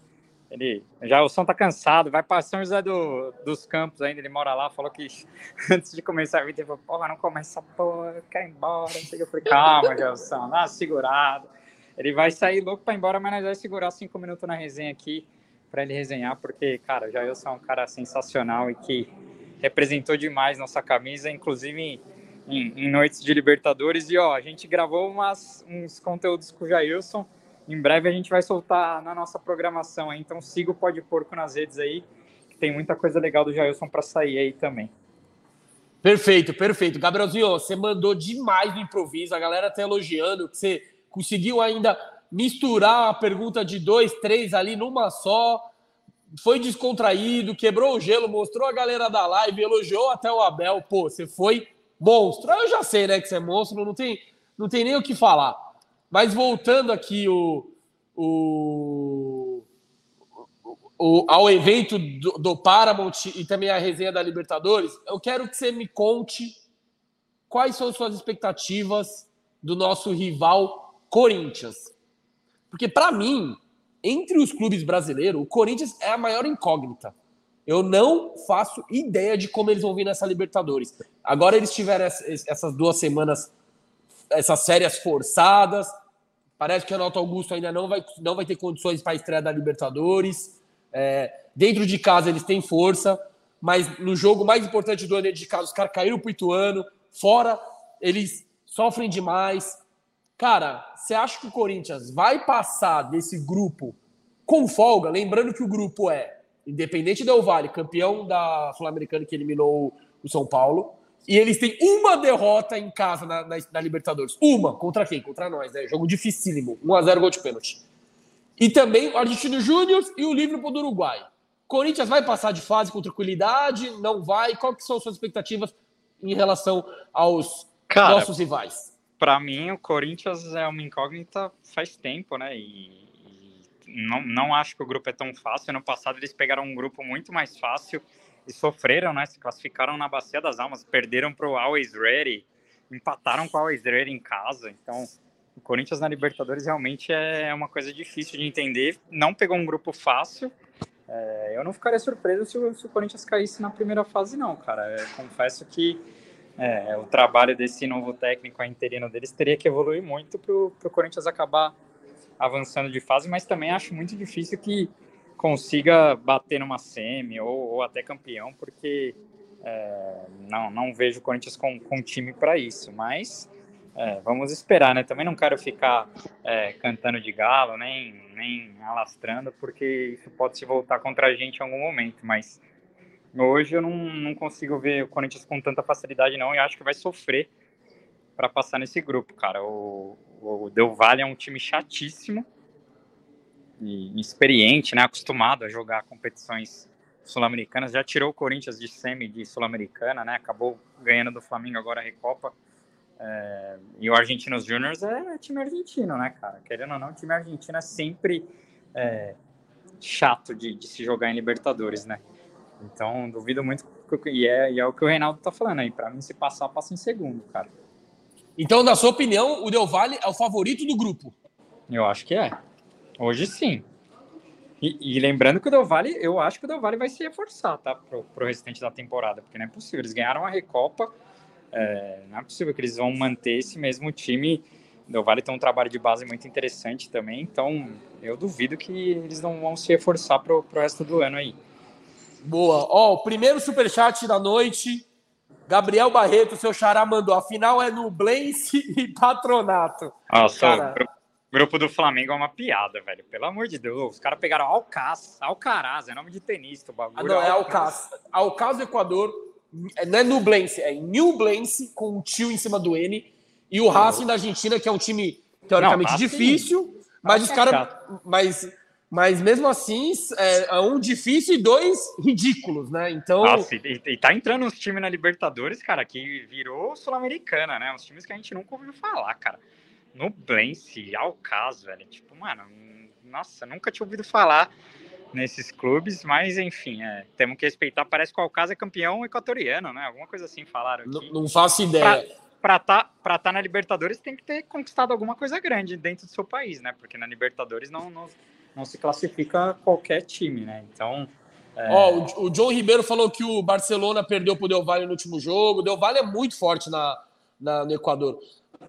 ele já o som tá cansado, vai para São José do, dos Campos ainda, ele mora lá, falou que antes de começar a vida, ele falou, porra, não começa, porra, quer ir embora. Eu falei, calma, Gelson, dá uma segurada. Ele vai sair louco para ir embora, mas nós vai segurar cinco minutos na resenha aqui para ele resenhar, porque, cara, o Jailson é um cara sensacional e que representou demais nossa camisa, inclusive em, em, em noites de Libertadores. E, ó, a gente gravou umas, uns conteúdos com o Jailson. Em breve a gente vai soltar na nossa programação aí, então siga o Pode Porco nas redes aí, que tem muita coisa legal do Jailson para sair aí também. Perfeito, perfeito. Gabrielzinho, você mandou demais no improviso, a galera tá elogiando que você conseguiu ainda misturar a pergunta de dois, três ali numa só. Foi descontraído, quebrou o gelo, mostrou a galera da live, elogiou até o Abel. Pô, você foi monstro. Eu já sei, né, que você é monstro, não tem, não tem nem o que falar. Mas voltando aqui o, o, o ao evento do, do Paramount e também a resenha da Libertadores, eu quero que você me conte quais são suas expectativas do nosso rival Corinthians. Porque, para mim, entre os clubes brasileiros, o Corinthians é a maior incógnita. Eu não faço ideia de como eles vão vir nessa Libertadores. Agora eles tiveram essas duas semanas, essas férias forçadas. Parece que o Renato Augusto ainda não vai, não vai ter condições para a estreia da Libertadores. É, dentro de casa eles têm força, mas no jogo mais importante do ano de casa, os caras caíram para o Ituano. Fora, eles sofrem demais. Cara, você acha que o Corinthians vai passar desse grupo com folga? Lembrando que o grupo é Independente Del Vale, campeão da Sul-Americana que eliminou o São Paulo. E eles têm uma derrota em casa na, na, na Libertadores. Uma. Contra quem? Contra nós, né? Jogo dificílimo. 1x0 gol de pênalti. E também o Argentino Júnior e o Liverpool do Uruguai. Corinthians vai passar de fase com tranquilidade? Não vai? Qual que são as suas expectativas em relação aos Cara, nossos rivais? para mim, o Corinthians é uma incógnita faz tempo, né? E, e, não, não acho que o grupo é tão fácil. No passado, eles pegaram um grupo muito mais fácil e sofreram, né? Se classificaram na Bacia das Almas, perderam para o Always Ready, empataram com o Always Ready em casa. Então, o Corinthians na Libertadores realmente é uma coisa difícil de entender. Não pegou um grupo fácil. É, eu não ficaria surpreso se o, se o, Corinthians caísse na primeira fase, não, cara. Eu confesso que é, o trabalho desse novo técnico, a interino deles, teria que evoluir muito para o Corinthians acabar avançando de fase, mas também acho muito difícil que consiga bater numa semi ou, ou até campeão, porque é, não, não vejo o Corinthians com, com time para isso, mas é, vamos esperar, né? Também não quero ficar é, cantando de galo, nem, nem alastrando, porque isso pode se voltar contra a gente em algum momento, mas Hoje eu não, não consigo ver o Corinthians com tanta facilidade, não, e acho que vai sofrer para passar nesse grupo, cara. O, o Del Valle é um time chatíssimo e experiente, né? Acostumado a jogar competições sul-americanas. Já tirou o Corinthians de semi de sul-americana, né? Acabou ganhando do Flamengo agora a Recopa. É, e o Argentinos Juniors é time argentino, né, cara? Querendo ou não, o time argentino é sempre é, chato de, de se jogar em Libertadores, né? Então, duvido muito. E é, e é o que o Reinaldo tá falando aí. Para mim, se passar, passa em segundo, cara. Então, na sua opinião, o Del Valle é o favorito do grupo? Eu acho que é. Hoje sim. E, e, lembrando que o Del Valle, eu acho que o Del Valle vai se reforçar, tá? Pro, pro restante da temporada, porque não é possível. Eles ganharam a Recopa, é, não é possível que eles vão manter esse mesmo time. O Del Valle tem um trabalho de base muito interessante também, então eu duvido que eles não vão se reforçar pro, pro resto do ano aí. Boa. Ó, o primeiro superchat da noite. Gabriel Barreto, seu xará mandou. A final é no Blaze e Patronato. Nossa, Cara... grupo do Flamengo é uma piada, velho. Pelo amor de Deus. Os caras pegaram Alcaz, Alcaraz, é nome de tenista o bagulho. Ah, não, é Alcaz. Alcaz do Equador. Não é Nublense, é Nublense com um tio em cima do N. E o Racing da Argentina, que é um time teoricamente não, difícil, mas os caras. Mas mas mesmo assim, é, é um difícil e dois ridículos, né? Então. Nossa, e, e tá entrando uns times na Libertadores, cara, que virou Sul-Americana, né? Uns times que a gente nunca ouviu falar, cara. No Blense, Alcaz, velho. Tipo, mano, nossa, nunca tinha ouvido falar nesses clubes, mas enfim, é, temos que respeitar. Parece que o Alcaz é campeão equatoriano, né? Alguma coisa assim falaram aqui. Não, não faço ideia. Pra, para estar tá, tá na Libertadores tem que ter conquistado alguma coisa grande dentro do seu país, né? Porque na Libertadores não, não, não se classifica qualquer time, né? Então. É... Ó, o, o John Ribeiro falou que o Barcelona perdeu pro Del Valle no último jogo. O Del Valle é muito forte na, na, no Equador.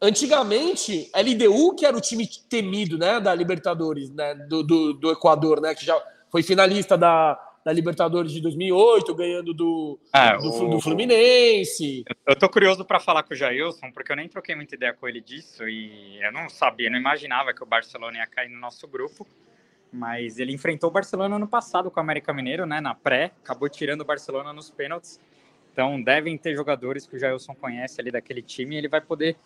Antigamente, LDU, que era o time temido, né, da Libertadores, né, do, do, do Equador, né, que já foi finalista da, da Libertadores de 2008, ganhando do, é, do, o, do, Fluminense. Eu tô curioso para falar com o Jailson, porque eu nem troquei muita ideia com ele disso e eu não sabia, não imaginava que o Barcelona ia cair no nosso grupo. Mas ele enfrentou o Barcelona ano passado com o América Mineiro, né, na pré, acabou tirando o Barcelona nos pênaltis. Então devem ter jogadores que o Jailson conhece ali daquele time e ele vai poder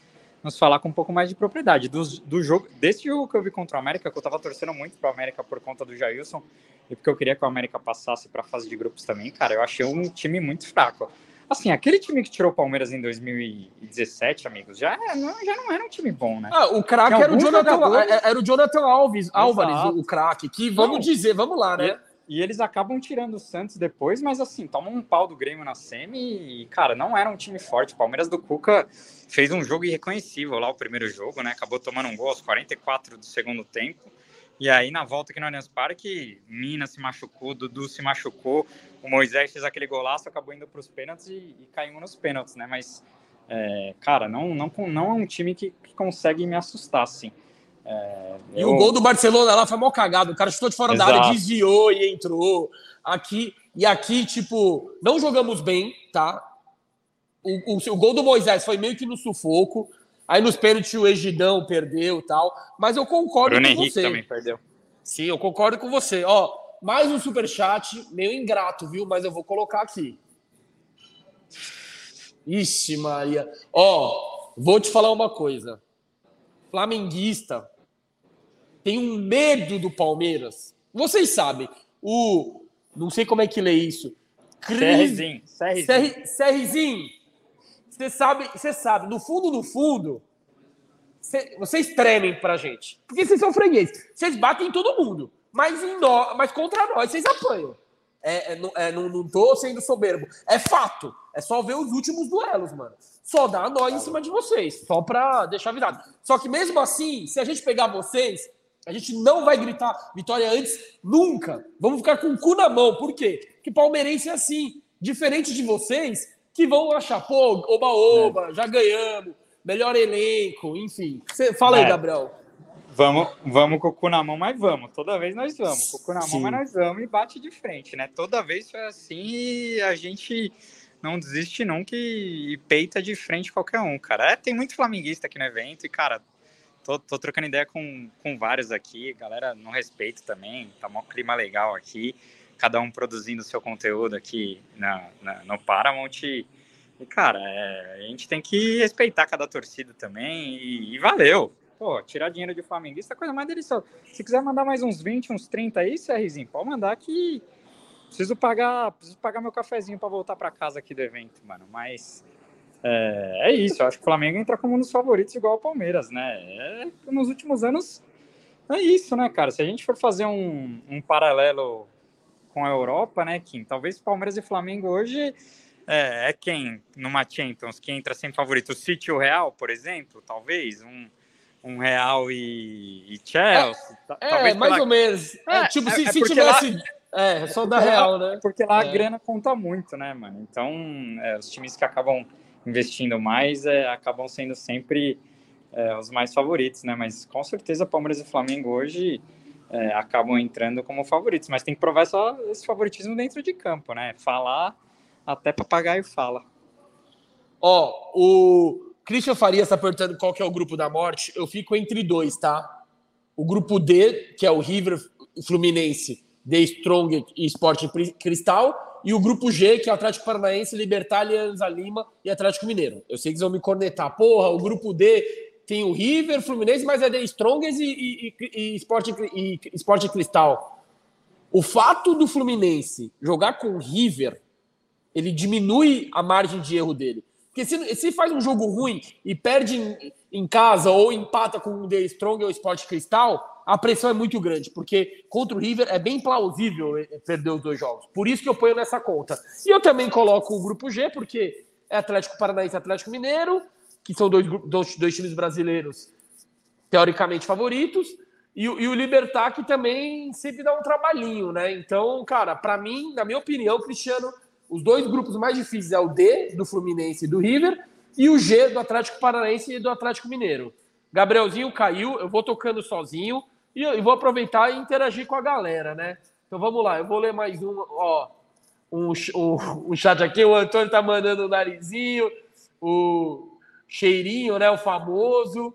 nos falar com um pouco mais de propriedade. Do, do jogo, desse jogo que eu vi contra o América, que eu tava torcendo muito para o América por conta do Jailson, e porque eu queria que o América passasse para a fase de grupos também, cara, eu achei um time muito fraco. Assim, aquele time que tirou o Palmeiras em 2017, amigos, já não, já não era um time bom, né? Ah, o craque era, o Jonathan, jogadores... era o Jonathan Alves, Álvares, o, o craque, que vamos não, dizer, vamos lá, né? E eles acabam tirando o Santos depois, mas assim, tomam um pau do Grêmio na semi e, cara, não era um time forte. O Palmeiras do Cuca fez um jogo irreconhecível lá, o primeiro jogo, né? Acabou tomando um gol aos 44 do segundo tempo. E aí, na volta aqui no Allianz Parque, Mina se machucou, Dudu se machucou, o Moisés fez aquele golaço, acabou indo para os pênaltis e, e nos pênaltis, né? Mas, é, cara, não, não, não é um time que, que consegue me assustar, assim. É, e eu... o gol do Barcelona lá foi mal cagado. O cara chutou de fora Exato. da área, desviou e entrou. Aqui, e aqui, tipo, não jogamos bem, tá? O, o, o gol do Moisés foi meio que no sufoco. Aí nos pênaltis o Egidão perdeu tal. Mas eu concordo Bruno com Henrique você. também perdeu. Sim, eu concordo com você. Ó, mais um superchat, meio ingrato, viu? Mas eu vou colocar aqui. Ixi, Maria. Ó, vou te falar uma coisa. Flamenguista tem um medo do Palmeiras. Vocês sabem, o. Não sei como é que lê isso. Cris... Serrizinho. Você sabe, você sabe, no fundo, no fundo, cê, vocês tremem pra gente. Porque vocês são fregueses. Vocês batem em todo mundo. Mas, em nó, mas contra nós, vocês apanham. É, é, é, não, não tô sendo soberbo. É fato. É só ver os últimos duelos, mano. Só dá nós em cima de vocês. Só pra deixar virado. Só que mesmo assim, se a gente pegar vocês, a gente não vai gritar vitória antes, nunca. Vamos ficar com o cu na mão. Por quê? Porque palmeirense é assim. Diferente de vocês, que vão achar, pô, oba-oba, é. já ganhamos, melhor elenco, enfim. Cê, fala aí, é. Gabriel. Vamos, vamos com o cu na mão, mas vamos. Toda vez nós vamos. Com o cu na mão, mas nós vamos e bate de frente, né? Toda vez foi assim e a gente não desiste nunca e, peita de frente qualquer um, cara. É, tem muito flamenguista aqui no evento e, cara, tô, tô trocando ideia com, com vários aqui, galera no respeito também, tá um clima legal aqui, cada um produzindo seu conteúdo aqui na, na no Paramount e, e cara, é, a gente tem que respeitar cada torcida também e, e valeu. Pô, tirar dinheiro de flamenguista é a coisa mais deliciosa. Se quiser mandar mais uns 20, uns 30 aí, CRzinho, pode mandar que preciso pagar, preciso pagar meu cafezinho para voltar para casa aqui do evento, mano. Mas é, é, isso, eu acho que o Flamengo entra como um dos favoritos igual o Palmeiras, né? É, nos últimos anos é isso, né, cara? Se a gente for fazer um, um paralelo com a Europa, né, Kim? Talvez Palmeiras e Flamengo hoje é, é, quem numa Champions que entra sem favorito? O City o Real, por exemplo, talvez um um Real e, e Chelsea. É, é mais pela... ou menos. É, tipo, se, se tivesse lá... É, só da real, né? Porque lá a é. grana conta muito, né, mano? Então, é, os times que acabam investindo mais é, acabam sendo sempre é, os mais favoritos, né? Mas com certeza Palmeiras e Flamengo hoje é, acabam entrando como favoritos, mas tem que provar só esse favoritismo dentro de campo, né? Falar até papagaio fala. Ó, o Christian Faria está perguntando qual que é o grupo da morte. Eu fico entre dois, tá? O grupo D, que é o River Fluminense The Strong e Sport Cristal, e o grupo G, que é o Atlético Paranaense, Libertar, Alianza Lima e Atlético Mineiro. Eu sei que eles vão me cornetar. Porra, o grupo D tem o River, Fluminense, mas é The Strongest e, e, e, Sport, e Sport Cristal. O fato do Fluminense jogar com o River, ele diminui a margem de erro dele. Porque se, se faz um jogo ruim e perde em, em casa ou empata com o The Strong ou o Sport Cristal, a pressão é muito grande, porque contra o River é bem plausível perder os dois jogos. Por isso que eu ponho nessa conta. E eu também coloco o grupo G, porque é Atlético Paranaense Atlético Mineiro, que são dois, dois, dois times brasileiros teoricamente favoritos, e, e, o Libertar que também sempre dá um trabalhinho, né? Então, cara, para mim, na minha opinião, Cristiano, os dois grupos mais difíceis é o D do Fluminense e do River e o G do Atlético Paranaense e do Atlético Mineiro. Gabrielzinho caiu, eu vou tocando sozinho e eu vou aproveitar e interagir com a galera, né? Então vamos lá, eu vou ler mais um, ó, um, um, um chat aqui, o Antônio tá mandando o narizinho, o cheirinho, né, o famoso.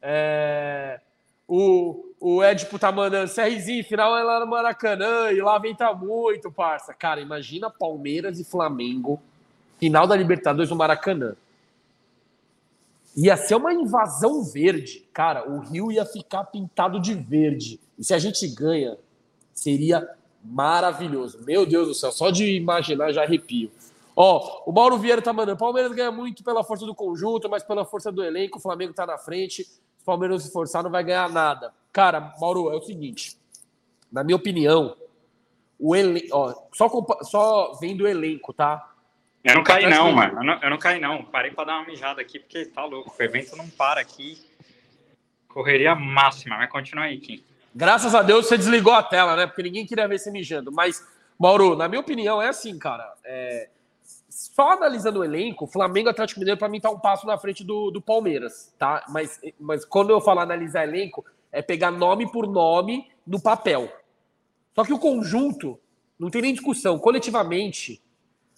É, o, o Edipo tá mandando CRzinho, final é lá no Maracanã, e lá vem tá muito, parça. Cara, imagina Palmeiras e Flamengo, final da Libertadores no Maracanã. Ia ser uma invasão verde. Cara, o Rio ia ficar pintado de verde. E se a gente ganha, seria maravilhoso. Meu Deus do céu, só de imaginar já arrepio. Ó, o Mauro Vieira tá mandando. Palmeiras ganha muito pela força do conjunto, mas pela força do elenco, o Flamengo tá na frente. Se o Palmeiras se forçar, não vai ganhar nada. Cara, Mauro, é o seguinte. Na minha opinião, o elenco. Ó, só, só vendo o elenco, tá? Eu não caí, não, mano. Eu não, eu não caí, não. Parei pra dar uma mijada aqui, porque tá louco. O evento não para aqui. Correria máxima, mas continua aí, Kim. Graças a Deus você desligou a tela, né? Porque ninguém queria ver você mijando. Mas, Mauro, na minha opinião, é assim, cara. É só analisando o elenco, Flamengo Atlético Mineiro, para mim, tá um passo na frente do, do Palmeiras, tá? Mas, mas quando eu falo analisar elenco, é pegar nome por nome no papel. Só que o conjunto, não tem nem discussão. Coletivamente,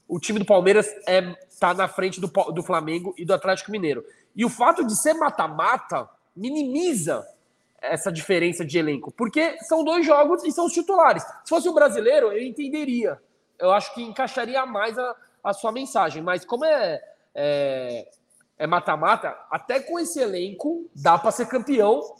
o time do Palmeiras é, tá na frente do, do Flamengo e do Atlético Mineiro. E o fato de ser mata-mata minimiza essa diferença de elenco, porque são dois jogos e são os titulares. Se fosse o um brasileiro, eu entenderia. Eu acho que encaixaria mais a, a sua mensagem. Mas como é, é, é mata-mata, até com esse elenco dá para ser campeão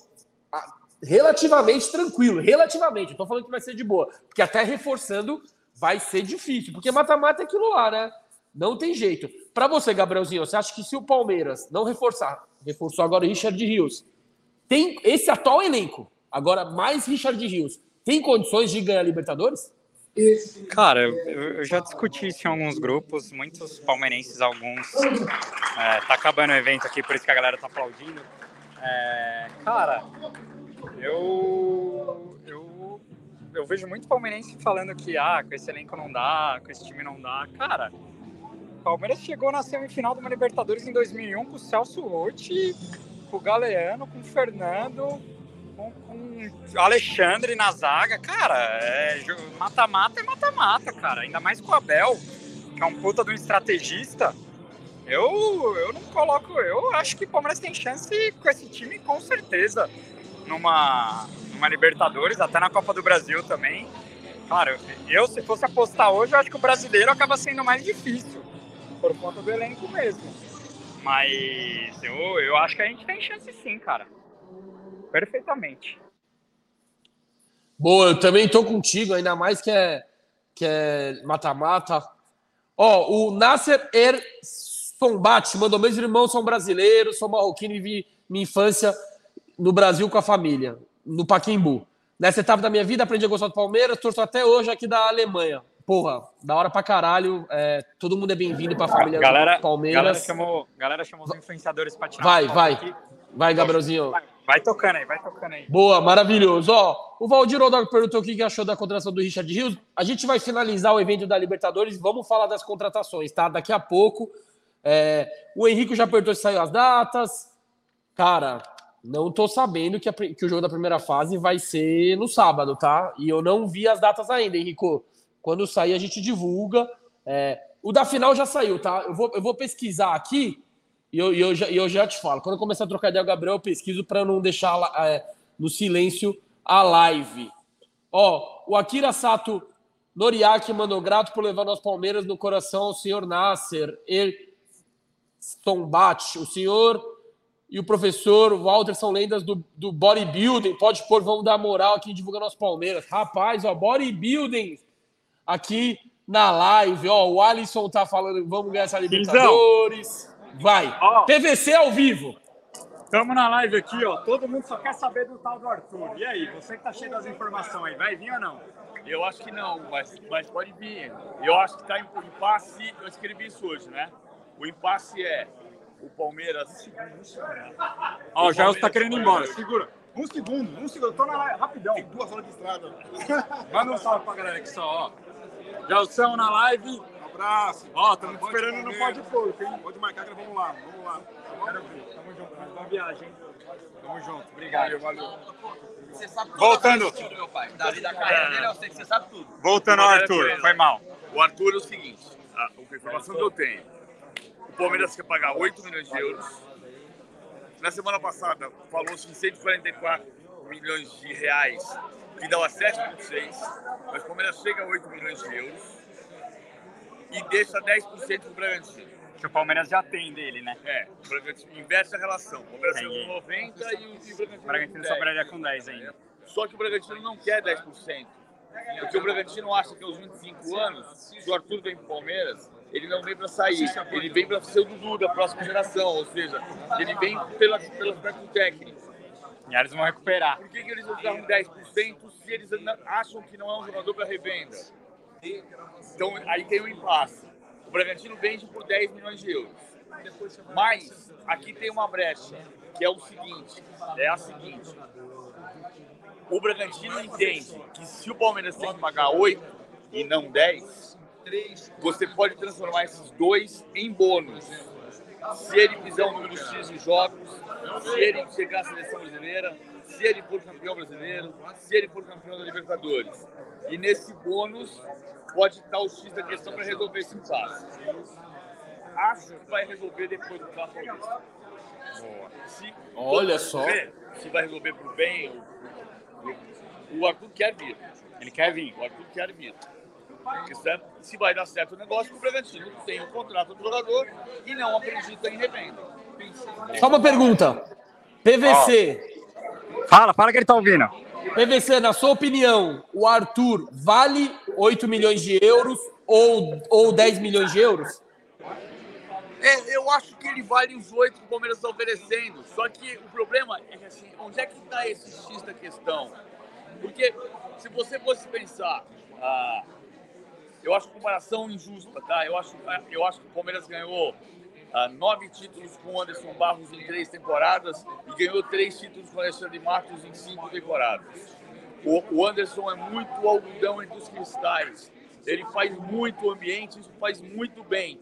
relativamente tranquilo. Relativamente, estou falando que vai ser de boa. Porque até reforçando vai ser difícil. Porque mata-mata é aquilo lá, né? Não tem jeito. Para você, Gabrielzinho, você acha que se o Palmeiras não reforçar, reforçou agora o Richard Rios, tem esse atual elenco, agora mais Richard Rios, tem condições de ganhar Libertadores? Cara, eu, já discuti isso em alguns grupos, muitos palmeirenses, alguns. É, tá acabando o evento aqui, por isso que a galera tá aplaudindo. É, cara, eu, eu, eu vejo muito palmeirense falando que ah, com esse elenco não dá, com esse time não dá. Cara, o Palmeiras chegou na semifinal de uma Libertadores em 2001 com o Celso Rotti, com o Galeano, com o Fernando, com, com Alexandre na zaga, cara, é mata-mata é mata-mata, cara. Ainda mais com o Abel, que é um puta do estrategista. Eu, eu não coloco. Eu acho que o Palmeiras tem chance com esse time, com certeza, numa, numa Libertadores, até na Copa do Brasil também. Claro, eu, se fosse apostar hoje, eu acho que o brasileiro acaba sendo mais difícil, por conta do elenco mesmo. Mas eu, eu acho que a gente tem chance sim, cara perfeitamente. Boa, eu também tô contigo, ainda mais que é que é mata-mata. Ó, o Nasser Er Sombate mandou: meus irmãos são brasileiros, sou marroquino e vi minha infância no Brasil com a família, no Paquimbu. Nessa etapa da minha vida, aprendi a gostar do Palmeiras, torço até hoje aqui da Alemanha. Porra, da hora pra caralho. É, todo mundo é bem-vindo pra família galera, do Palmeiras. Galera chamou, galera chamou os influenciadores pra tirar. Vai, vai. Aqui. Vai, Gabrielzinho. Vai, vai, tocando aí, vai tocando aí. Boa, maravilhoso. Ó, o Valdir Odogo perguntou o que achou da contratação do Richard Rios. A gente vai finalizar o evento da Libertadores. Vamos falar das contratações, tá? Daqui a pouco. É, o Henrique já perguntou se saiu as datas. Cara, não tô sabendo que, a, que, o jogo da primeira fase vai ser no sábado, tá? E eu não vi as datas ainda, Henrico. Quando sair, a gente divulga. É, o da final já saiu, tá? Eu vou, eu vou pesquisar aqui e eu, eu, já, eu já te falo, quando eu começar a trocar ideia Gabriel, eu pesquiso para não deixar é, no silêncio a live. Ó, o Akira Sato Noriaki mandou grato por levar nosso Palmeiras no coração ao senhor Nasser El Stombat. O senhor e o professor Walter são lendas do, do bodybuilding. Pode pôr, vamos dar moral aqui divulgar nosso Palmeiras. Rapaz, ó, bodybuilding aqui na live. Ó, o Alisson tá falando, vamos ganhar essa Libertadores. Vai. Ó, PVC ao vivo. Estamos na live aqui, ó. Todo mundo só quer saber do tal do Arthur. E aí, você que tá cheio das informações aí, vai vir ou não? Eu acho que não, mas, mas pode vir. Eu acho que tá em impasse. Eu escrevi isso hoje, né? O impasse é o Palmeiras. Ó, o Jair tá querendo ir embora. Segura. Um segundo, um segundo. Eu tô na live, rapidão. Tem duas horas de estrada. Manda um salve pra galera aqui só, ó. Jailson na live. Um abraço. Ó, estamos te esperando no Pode Porco, hein? Pode marcar que vamos lá, vamos lá. Quero ver. Tamo junto, mais uma viagem, hein? Tamo junto, obrigado. Valeu, valeu. Você sabe tudo Voltando. do time, meu pai. Da vida da carreira dele, eu sei que você sabe tudo. Voltando ao Arthur, foi mal. O Arthur é o seguinte, a, a informação que eu tenho. O Palmeiras quer pagar 8 milhões de euros. Na semana passada, falou-se em 144 milhões de reais, que dava 7,6. Mas o Palmeiras chega a 8 milhões de euros e deixa 10% pro Bragantino. Que o Palmeiras já tem dele, né? É, o Bragantino inverte a relação. O Palmeiras chegou com 90 e o, e o Bragantino, O Bragantino com 10. sobraria com 10 ainda. Só que o Bragantino não quer 10%. Porque o Bragantino acha que aos 25 anos, se o Arthur vem pro Palmeiras, ele não vem para sair. Ele vem para ser o Dudu da próxima geração. Ou seja, ele vem pela, pelo aspecto técnico. E eles vão recuperar. Por que, que eles não dão 10% se eles acham que não é um jogador para revenda? Então aí tem um impasse. O Bragantino vende por 10 milhões de euros. Mas aqui tem uma brecha, que é o seguinte, é a seguinte. O Bragantino entende que se o Palmeiras tem que pagar 8 e não 10, você pode transformar esses dois em bônus. Se ele fizer um número X de jogos, se ele chegar à seleção brasileira, se ele for campeão brasileiro, se ele for campeão da Libertadores. E nesse bônus pode estar o X da questão para resolver esse impasse. Acho que vai resolver depois do Paulista. Se, Olha só. Ver Se vai resolver bem, o, o Arthur quer vir. Ele quer vir. O Arthur quer vir. Se- se vai dar certo o negócio, o Bragantino tem o contrato do jogador e não acredita em revenda. Só uma pergunta. PVC. Fala, fala que ele tá ouvindo. PVC, na sua opinião, o Arthur vale 8 milhões de euros ou, ou 10 milhões de euros? É, eu acho que ele vale os oito que o Palmeiras está oferecendo. Só que o problema é que assim, onde é que está esse X da questão? Porque se você fosse pensar, ah, eu acho comparação injusta, tá? Eu acho, eu acho que o Palmeiras ganhou ah, nove títulos com o Anderson Barros em três temporadas e ganhou três títulos com o Alexandre Matos em cinco temporadas. O, o Anderson é muito algodão entre os cristais. Ele faz muito ambiente, isso faz muito bem.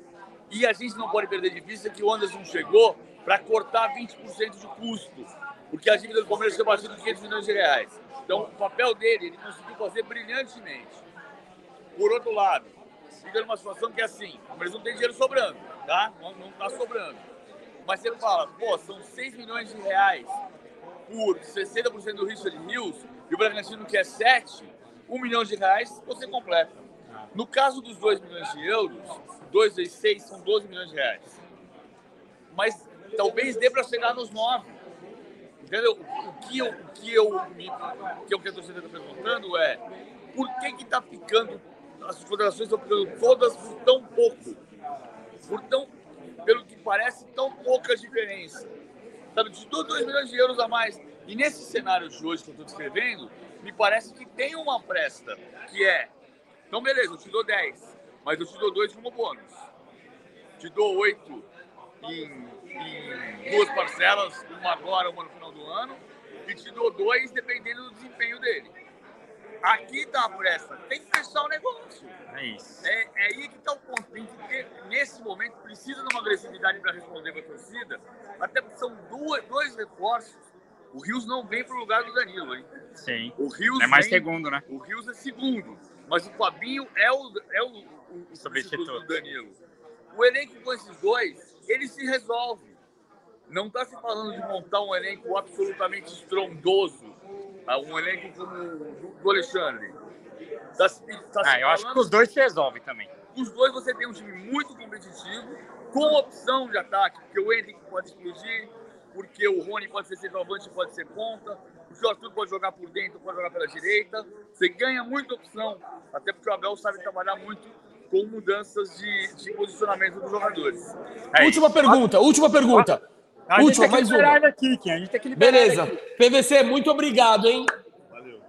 E a gente não pode perder de vista que o Anderson chegou para cortar 20% de custo, porque a dívida do Palmeiras tinha batido 500 milhões de reais. Então, o papel dele, ele conseguiu fazer brilhantemente. Por outro lado, fica numa situação que é assim, Palmeiras não tem dinheiro sobrando, tá? Não, tá sobrando. Mas você fala, pô, são 6 milhões de reais por 60% do Richard Rios e o Bragantino quer 7, 1 milhão de reais, você completa. No caso dos 2 milhões de euros, 2 vezes 6 são 12 milhões de reais. Mas talvez dê para chegar nos 9. Entendeu? O que eu, o que eu, me, que, eu, que a torcida perguntando é por que que está ficando, as federações estão ficando todas por tão pouco? Por tão, pelo que parece, tão pouca diferença. Sabe, dou 2 milhões de euros a mais. E nesse cenário de hoje que eu estou descrevendo, me parece que tem uma presta, que é, então beleza, eu te dou 10, mas eu te dou 2 como bônus. Te dou 8 em, em duas parcelas, uma agora, uma no final do ano, e te dou 2 dependendo do desempenho dele. Aqui tá a presta, tem que fechar o negócio. É isso. É, é aí que está o ponto. Tem que ter, nesse momento, precisa de uma agressividade para responder para a torcida, até porque são duas, dois reforços. O Rios não vem para o lugar do Danilo, hein? Sim. O Rios É mais vem- segundo, né? O Rios é segundo, mas o Fabinho é o, é o, o, o substituto do Danilo. O elenco com esses dois, ele se resolve. Não está se falando de montar um elenco absolutamente estrondoso, um elenco como o do Alexandre. Tá tá Ah, eu acho que os dois se resolvem também. os dois você tem um time muito competitivo, com opção de ataque, porque o Henrique pode explodir, porque o Rony pode ser centroavante pode ser ponta, porque o Arthur pode jogar por dentro, pode jogar pela direita. Você ganha muita opção, até porque o Abel sabe trabalhar muito com mudanças de, de posicionamento dos jogadores. É última isso. pergunta, última pergunta. A gente Última, tem que mais liberar aqui, Kim. A gente tem que liberar Beleza. ele aqui. PVC, muito obrigado, hein?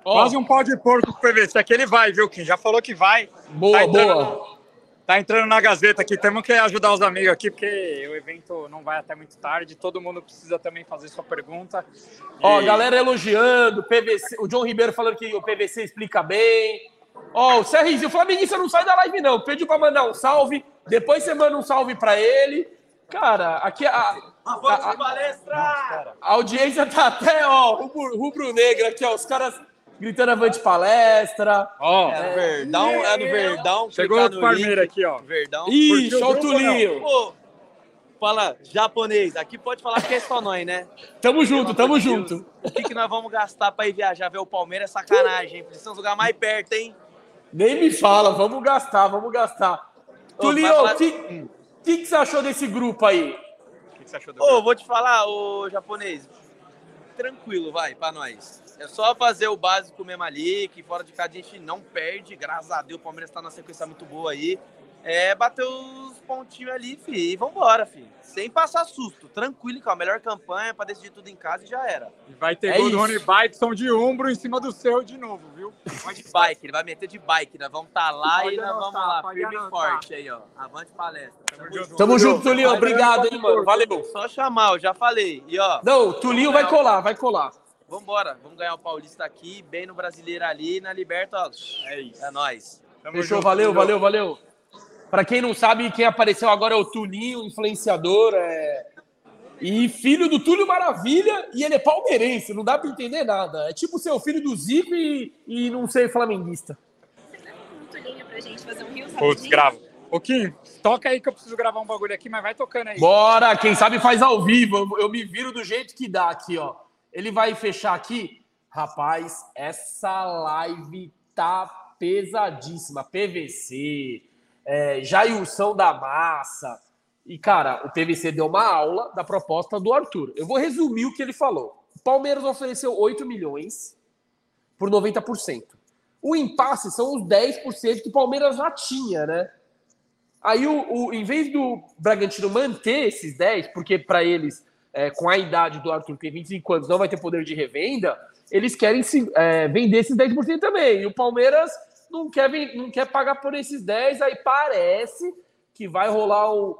Ó, Quase um pau de porco com o PVC. Aqui ele vai, viu, Kim? Já falou que vai. Boa, tá entrando boa. Tá entrando na Gazeta aqui, temos que ajudar os amigos aqui, porque o evento não vai até muito tarde, todo mundo precisa também fazer sua pergunta. Ó, E- galera elogiando, PVC, o John Ribeiro falando que o PVC explica bem. Ó, o Serrizinho, o Flamenguista não sai da live, não. Pediu pra mandar um salve, depois você manda um salve pra ele. Cara, aqui a, a, a- palestra! a audiência tá até, ó, rubro- rubro-negra aqui, ó, os caras gritando avante palestra. Ó, É no Verdão, é no Verdão. chegou clicar outro link, aqui, ó. Verdão. Ih, Curtiu o? Tulinho. Pô, fala japonês. Aqui pode falar que é só nós, né? Tamo junto, tamo Deus. junto. O que, que nós vamos gastar pra ir viajar ver o Palmeiras é sacanagem, hein? Precisamos lugar mais perto, hein? Nem me fala, vamos gastar, vamos gastar. Ô, Tulinho, falar- o que, que, você achou desse grupo aí? O que você achou do Ô, vou te falar, ô japonês. Tranquilo, vai, pra nós. É só fazer o básico mesmo ali, que fora de casa a gente não perde. Graças a Deus, o Palmeiras tá na sequência muito boa aí. É bater os pontinhos ali, fi, e vambora, fi. Sem passar susto. Tranquilo, com a melhor campanha pra decidir tudo em casa e já era. E vai ter É gol isso. do Rony Baitson de ombro em cima do seu de novo, viu? De bike, ele vai meter de bike. Nós vamos estar lá Pode e nós vamos lá, firme e forte aí, ó. Avante palestra. Tamo junto. Tamo junto, Tulinho. Vai, Obrigado, hein, mano. Valeu. Só chamar, eu já falei. E ó, Não, Tulinho vai colar, vai colar. vambora. Vamos ganhar o Paulista aqui, bem no Brasileiro ali, na Liberta, ó. É isso. É nóis. Tamo Fechou, junto, valeu, valeu, valeu. Pra quem não sabe, quem apareceu agora é o Tulinho, influenciador, é... e filho do Túlio Maravilha, e ele é palmeirense, não dá pra entender nada. É tipo ser o filho do Zico e, e não ser flamenguista. muito linha pra gente fazer um rio Putz, gravo. Ô, Kim, toca aí que eu preciso gravar um bagulho aqui, mas vai tocando aí. Bora, quem sabe faz ao vivo. Eu, eu me viro do jeito que dá aqui, ó. Ele vai fechar aqui. Rapaz, essa live tá pesadíssima. PVC, é, Jailson da Massa. E, cara, o PVC deu uma aula da proposta do Arthur. Eu vou resumir o que ele falou. O Palmeiras ofereceu 8 milhões por 90%. O impasse são os 10% que o Palmeiras já tinha, né? Aí, o, o- em vez do Bragantino manter esses 10, porque para eles, é, com a idade do Arthur, que tem 25 anos, não vai ter poder de revenda, eles querem se, é, vender esses 10% também. E o Palmeiras não quer, não quer pagar por esses 10, aí parece que vai rolar o,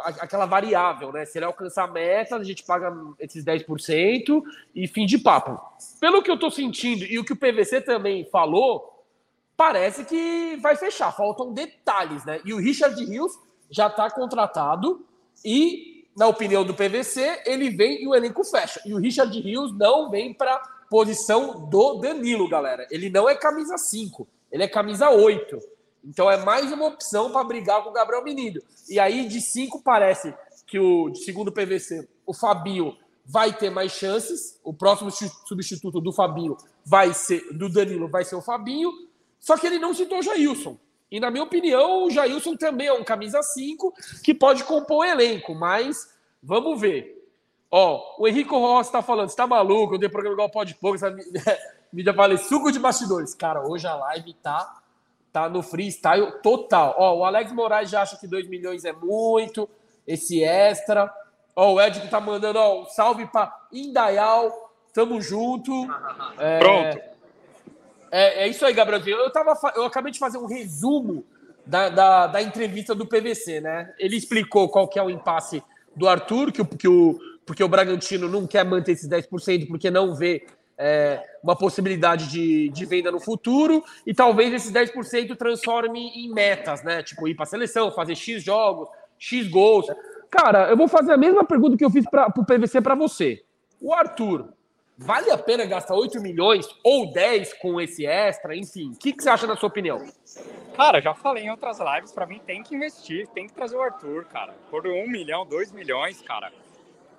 aquela variável, né? Se ele alcançar a meta, a gente paga esses 10% e fim de papo. Pelo que eu tô sentindo e o que o PVC também falou, parece que vai fechar. Faltam detalhes, né? E o Richard Rios já está contratado e, na opinião do PVC, ele vem e o elenco fecha. E o Richard Rios não vem para posição do Danilo, galera. Ele não é camisa 5, ele é camisa 8. Então é mais uma opção para brigar com o Gabriel Menino. E aí, de 5, parece que o, segundo PVC, o Fabinho vai ter mais chances. O próximo su- substituto do Fabinho vai ser do Danilo, vai ser o Fabinho. Só que ele não citou o Jailson. E, na minha opinião, o Jailson também é um camisa 5 que pode compor o elenco, mas vamos ver. Ó, o Henrico Rossi tá falando, você tá maluco? Eu dei programa igual pode pouco, essa mídia vale suco de bastidores. Cara, hoje a live tá, tá no freestyle total. Ó, o Alex Moraes já acha que 2 milhões é muito, esse extra. Ó, o Ed que tá mandando, ó, um salve pra Indaial, tamo junto. É, Pronto. é, é isso aí, Gabrielzinho. Eu, tava, eu acabei de fazer um resumo da, da, da entrevista do PVC, né? Ele explicou qual que é o impasse do Arthur, que, que o, porque o Bragantino não quer manter esses 10%, porque não vê é, uma possibilidade de, de venda no futuro, e talvez esses 10% transforme em metas, né? Tipo, ir para a seleção, fazer X jogos, X gols. Cara, eu vou fazer a mesma pergunta que eu fiz para o PVC para você. O Arthur, Vale a pena gastar 8 milhões ou 10 com esse extra? Enfim, o que, que você acha na sua opinião? Cara, já falei em outras lives, pra mim tem que investir, tem que trazer o Arthur, cara. Por um milhão, dois milhões, cara.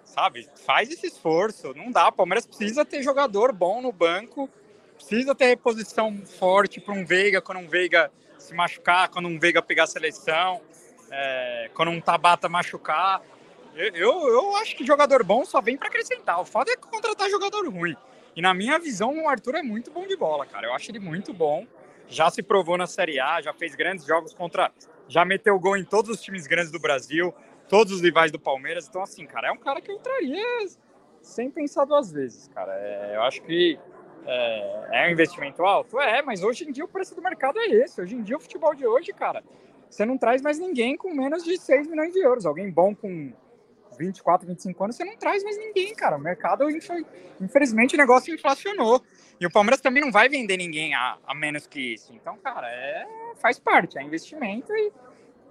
Sabe? Faz esse esforço. Não dá. O Palmeiras precisa ter jogador bom no banco, precisa ter reposição forte para um Veiga, quando um Veiga se machucar, quando um Veiga pegar a seleção, é, quando um Tabata machucar. Eu, eu, acho que jogador bom só vem para acrescentar. O foda é contratar jogador ruim. E na minha visão, o Arthur é muito bom de bola, cara. Eu acho ele muito bom. Já se provou na Série A, já fez grandes jogos contra. Já meteu gol em todos os times grandes do Brasil, todos os rivais do Palmeiras. Então, assim, cara, é um cara que eu traria sem pensar duas vezes, cara. É, eu acho que é, é um investimento alto? É, mas hoje em dia o preço do mercado é esse. Hoje em dia o futebol de hoje, cara, você não traz mais ninguém com menos de 6 milhões de euros. Alguém bom com 24, 25 anos, você não traz mais ninguém, cara. O mercado, infelizmente, o negócio inflacionou. E o Palmeiras também não vai vender ninguém a, a menos que isso. Então, cara, é, faz parte, é investimento e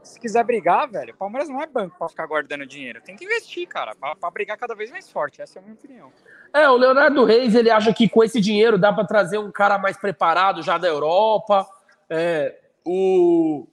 se quiser brigar, velho, o Palmeiras não é banco para ficar guardando dinheiro. Tem que investir, cara, para brigar cada vez mais forte. Essa é a minha opinião. É, o Leonardo Reis, ele acha que com esse dinheiro dá para trazer um cara mais preparado já da Europa. É, o,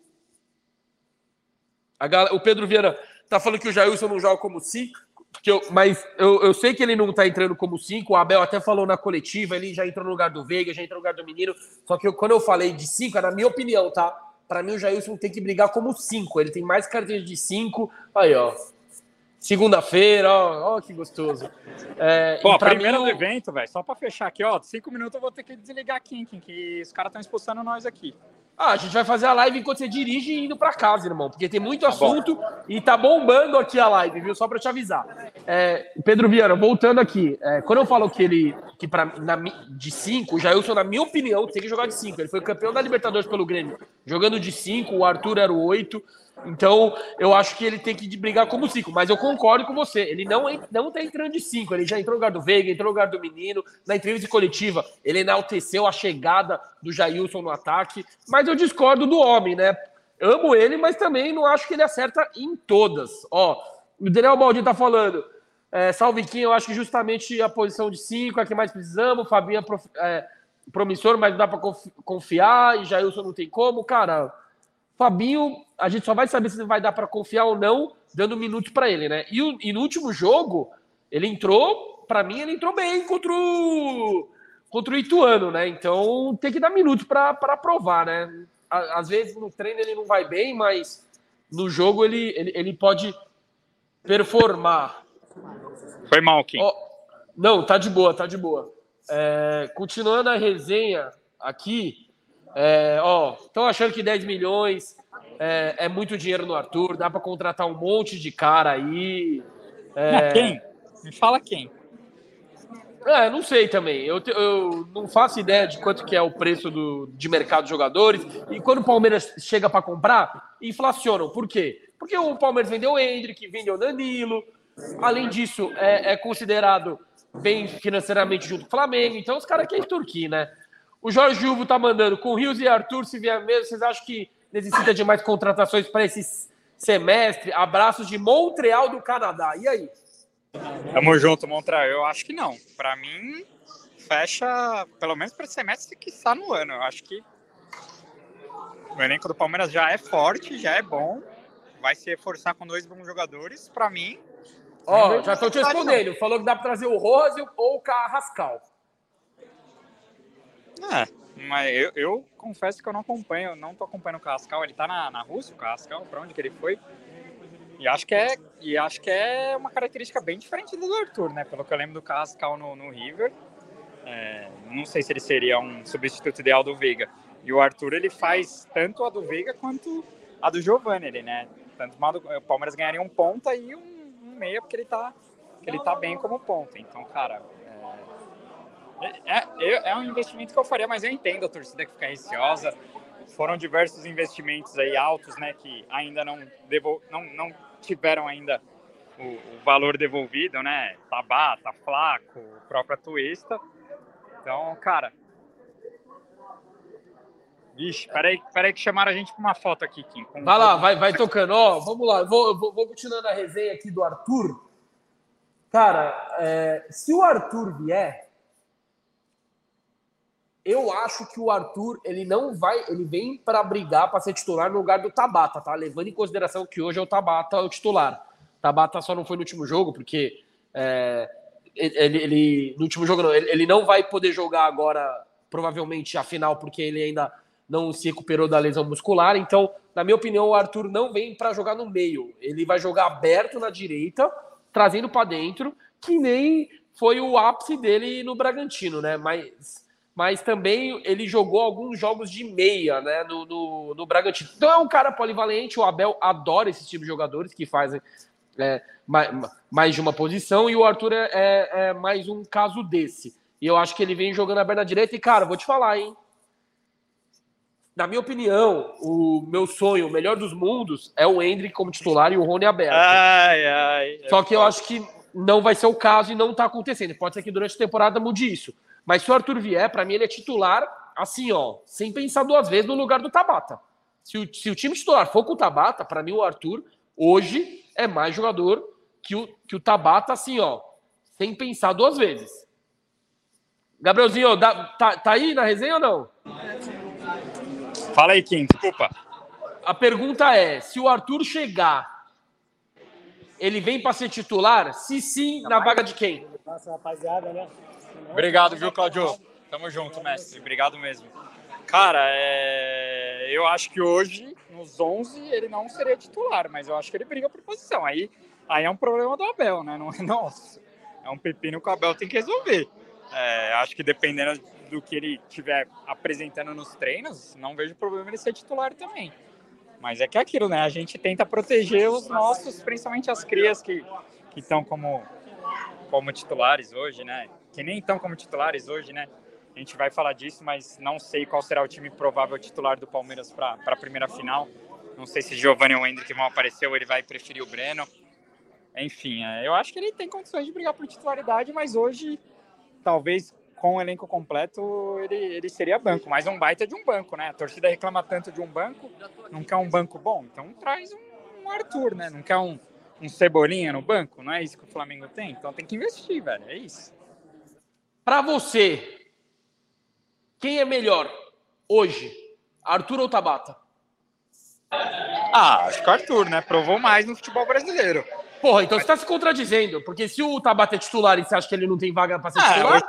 o Pedro Vieira tá falando que o Jailson não joga como 5, eu, mas eu, eu sei que ele não tá entrando como 5. O Abel até falou na coletiva, ele já entrou no lugar do Veiga, já entrou no lugar do menino. Só que eu, quando eu falei de 5, é na minha opinião, tá? Para mim, o Jailson tem que brigar como 5. Ele tem mais carteiras de 5. Aí, ó. Segunda-feira, ó, ó, que gostoso. É, Pô, primeiro mim, do evento, velho. Só para fechar aqui, ó. Cinco minutos eu vou ter que desligar aqui, que os caras estão expulsando nós aqui. Ah, a gente vai fazer a live enquanto você dirige indo para casa, irmão, porque tem muito tá assunto bom. e tá bombando aqui a live, viu? Só para te avisar. É, Pedro Viana, voltando aqui, é, quando eu falo que ele, que para de 5, o Jailson, na minha opinião, tem que jogar de 5. Ele foi campeão da Libertadores pelo Grêmio, jogando de 5, o Arthur era o 8. Então, eu acho que ele tem que brigar como 5, mas eu concordo com você. Ele não, não tá entrando de 5, ele já entrou no lugar do Veiga, entrou no lugar do menino. Na entrevista coletiva, ele enalteceu a chegada do Jailson no ataque, mas eu discordo do homem, né? Amo ele, mas também não acho que ele acerta em todas. Ó, o Daniel Baldi tá falando. É, Salviquinho, eu acho que justamente a posição de 5 é a que mais precisamos. Fabinho é, prof, é promissor, mas não dá para confiar. E Jailson não tem como. Cara, Fabinho, a gente só vai saber se vai dar para confiar ou não, dando minutos para ele, né? E, o, e, no último jogo, ele entrou, para mim, ele entrou bem contra o, contra o Ituano, né? Então tem que dar minutos para provar, né? Às vezes no treino ele não vai bem, mas no jogo ele, ele, ele pode performar. Foi mal, Kim. Oh, não, tá de boa, tá de boa. É, continuando a resenha aqui, é, ó, estão achando que 10 milhões é, é, muito dinheiro no Arthur, dá para contratar um monte de cara aí. É... Quem? Me fala quem. É, não sei também. Eu, eu não faço ideia de quanto que é o preço do, de mercado de jogadores. E quando o Palmeiras chega para comprar, inflacionam. Por quê? Porque o Palmeiras vendeu o Hendrick, vendeu o Danilo. Além disso, é, é considerado bem financeiramente junto com o Flamengo. Então os caras querem extorquir, né? O Jorge Hugo tá mandando com Rios e Arthur, se vier mesmo, vocês acham que necessita de mais contratações para esse semestre? Abraços de Montreal do Canadá. E aí? Tamo junto, Montreal. Eu acho que não. Para mim, fecha, pelo menos para esse semestre que está no ano. Eu acho que o elenco do Palmeiras já é forte, já é bom. Vai se reforçar com dois bons jogadores. Para mim. Ó, oh, já estou te respondendo. Falou que dá para trazer o Rose ou o Carrascal. É, mas eu, eu, confesso que eu não acompanho, não tô acompanhando o Cascal. Ele tá na, na Rússia, o Cascal, pra onde que ele foi? E acho que é, e acho que é uma característica bem diferente do Arthur, né? Pelo que eu lembro do Cascal no, no River. É, não sei se ele seria um substituto ideal do Veiga. E o Arthur, ele faz tanto a do Veiga quanto a do Giovanni, ele, né? Tanto o Palmeiras ganharia um ponta e um, um meia, porque ele tá, ele tá bem como ponta. Então, cara, é, é, é um investimento que eu faria, mas eu entendo a torcida que fica receosa. Foram diversos investimentos aí altos, né, que ainda não, devol... não, não tiveram ainda o, o, valor devolvido, né? Tabata, Flaco, o próprio Atuista. Então, cara. Vixe, peraí, peraí que chamaram a gente para uma foto aqui, Kim. Vai lá, vai, vai tocando. Ó, vamos lá, vou, vou, vou continuando a resenha aqui do Arthur. Cara, é, se o Arthur vier, eu acho que o Arthur, ele não vai, ele vem para brigar para ser titular no lugar do Tabata, tá? Levando em consideração que hoje é o Tabata o titular. Tabata só não foi no último jogo, porque é, ele, ele, no último jogo não, ele, ele não vai poder jogar agora, provavelmente a final, porque ele ainda não se recuperou da lesão muscular. Então, na minha opinião, o Arthur não vem para jogar no meio. Ele vai jogar aberto na direita, trazendo para dentro, que nem foi o ápice dele no Bragantino, né? Mas mas também ele jogou alguns jogos de meia né, no, no, no Bragantino. Então é um cara polivalente, o Abel adora esse tipo de jogadores que fazem é, mais, mais, de uma posição, e o Arthur é, é, é, mais um caso desse. E eu acho que ele vem jogando a perna direita, e cara, vou te falar, hein? na minha opinião, o meu sonho, o melhor dos mundos, é o Hendrick como titular e o Rony aberto. Ai, ai. Só que eu acho que não vai ser o caso e não tá acontecendo. Pode ser que durante a temporada mude isso. Mas se o Arthur vier, para mim ele é titular, assim, ó, sem pensar duas vezes no lugar do Tabata. Se o, se o time titular for com o Tabata, para mim o Arthur hoje é mais jogador que o, que o Tabata, assim, ó, sem pensar duas vezes. Gabrielzinho, dá- tá, tá aí na resenha ou não? Fala aí, Kim, desculpa. A pergunta é: se o Arthur chegar, ele vem para ser titular? Se sim, na vaga de quem? Nossa, rapaziada, né? Obrigado, viu, Claudio? Tamo junto, mestre. Obrigado mesmo. Cara, é, eu acho que hoje, nos 11, ele não seria titular, mas eu acho que ele briga por posição. Aí, aí é um problema do Abel, né? Não é nosso. É um pepino que o Abel tem que resolver. É, acho que dependendo do que ele estiver apresentando nos treinos, não vejo problema ele ser titular também. Mas é que é aquilo, né? A gente tenta proteger os nossos, principalmente as crias que que estão como como titulares hoje, né? Que nem estão como titulares hoje, né? A gente vai falar disso, mas não sei qual será o time provável titular do Palmeiras para a primeira final. Não sei se Giovanni ou Hendrick vão aparecer ou ele vai preferir o Breno. Enfim, é, eu acho que ele tem condições de brigar por titularidade, mas hoje, talvez com o elenco completo, ele, ele seria banco. Mas um baita de um banco, né? A torcida reclama tanto de um banco, não quer um banco bom. Então traz um, um Arthur, né? Não quer um, um Cebolinha no banco, não é isso que o Flamengo tem? Então tem que investir, velho. É isso. Para você, quem é melhor hoje? Arthur ou Tabata? Ah, acho que o Arthur, né? Provou mais no futebol brasileiro. Porra, então você tá se contradizendo, porque se o Tabata é titular e você acha que ele não tem vaga para ser Ah, titular. hoje,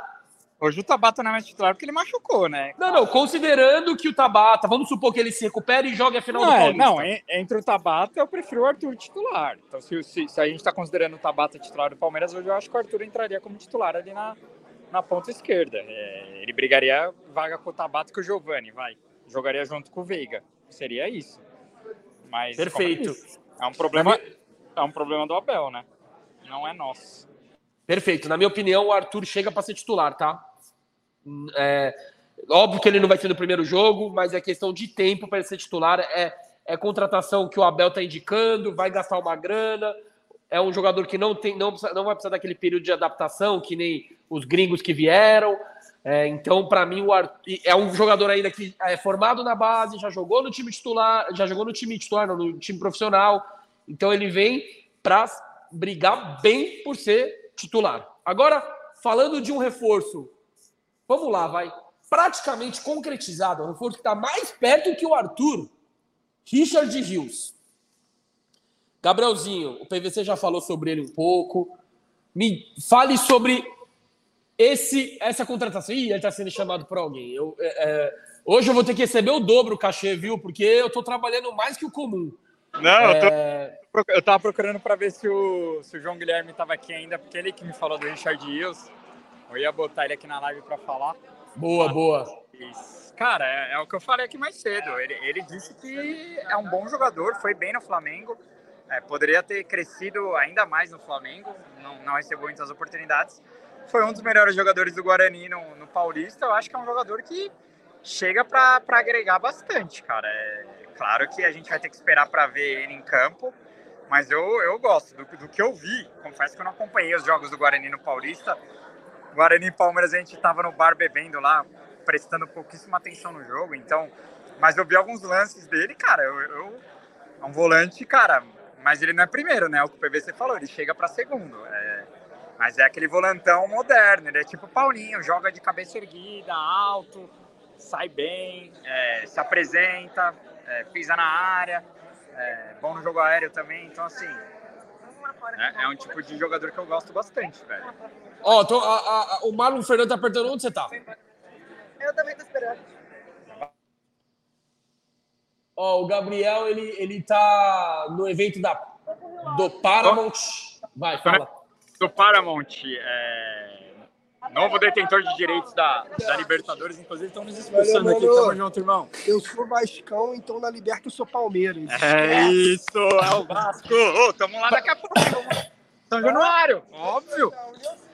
hoje o Tabata não é mais titular porque ele machucou, né? Não, não, considerando que o Tabata, vamos supor que ele se recupere e jogue a final Não, do é, Paulista. não, en- entre o Tabata eu prefiro o Arthur titular. Então, se, se- se a gente está considerando o Tabata titular do Palmeiras, hoje eu acho que o Arthur entraria como titular ali na, na ponta esquerda. É, ele brigaria vaga com o Tabata com o Giovani, vai. Jogaria junto com o Veiga. Seria isso. Mas, Perfeito. disse, É um problema, é um problema do Abel, né? Não é nosso. Perfeito. Na minha opinião, o Arthur chega para ser titular, tá? Hum, É, óbvio que ele não vai ser no primeiro jogo, mas é questão de tempo para ele ser titular. É, é contratação que o Abel tá indicando, vai gastar uma grana. É um jogador que não tem, não, não vai precisar daquele período de adaptação que nem os gringos que vieram. É, então, para mim, o Arthur é um jogador ainda que é formado na base, já jogou no time titular, já jogou no time titular, não, no time profissional. Então, ele vem para brigar bem por ser titular. Agora, falando de um reforço, vamos lá, vai. Praticamente concretizado, um reforço que está mais perto que o Arthur, Richard Rios. Gabrielzinho, o PVC já falou sobre ele um pouco. Me fale sobre esse, essa contratação. Ih, ele está sendo chamado por alguém. Eu, é, é, hoje eu vou ter que receber o dobro o cachê, viu? Porque eu estou trabalhando mais que o comum. Não, eu, tô, É, eu tava procurando para ver se o, se o João Guilherme estava aqui ainda, porque ele que me falou do Richard Hills. Eu ia botar ele aqui na live para falar. Boa, boa. Cara, é, é o que eu falei aqui mais cedo. Ele, ele disse que é um bom jogador, foi bem no Flamengo. É, poderia ter crescido ainda mais no Flamengo, não, não recebeu muitas oportunidades. Foi um dos melhores jogadores do Guarani no, no Paulista. Eu acho que é um jogador que chega para agregar bastante, cara. É claro que a gente vai ter que esperar para ver ele em campo, mas eu, eu gosto do, do que eu vi. Confesso que eu não acompanhei os jogos do Guarani no Paulista. Guarani e Palmeiras a gente estava no bar bebendo lá, prestando pouquíssima atenção no jogo, então. Mas eu vi alguns lances dele, cara. Eu, eu- é um volante, cara. Mas ele não é primeiro, né? O que o PVC falou, ele chega para segundo. É, mas é aquele volantão moderno, ele é tipo Paulinho, joga de cabeça erguida, alto, sai bem, é, se apresenta, é, pisa na área, é, bom no jogo aéreo também. Então, assim, é, é um tipo de jogador que eu gosto bastante, velho. Ó, tô- a- a- o Marlon Fernando tá apertando onde você tá? Eu também tô esperando. Ó, o Gabriel, ele, ele tá no evento da, do Paramount. Vai, fala. Do Paramount, é, novo detentor de direitos da, da Libertadores, inclusive estão nos expulsando Valeu, aqui. Tamo junto, irmão. Eu sou Vascão, então na Liberta eu sou Palmeiras. É isso, é o Vasco. Ô, tamo lá daqui a pouco. São Januário, óbvio.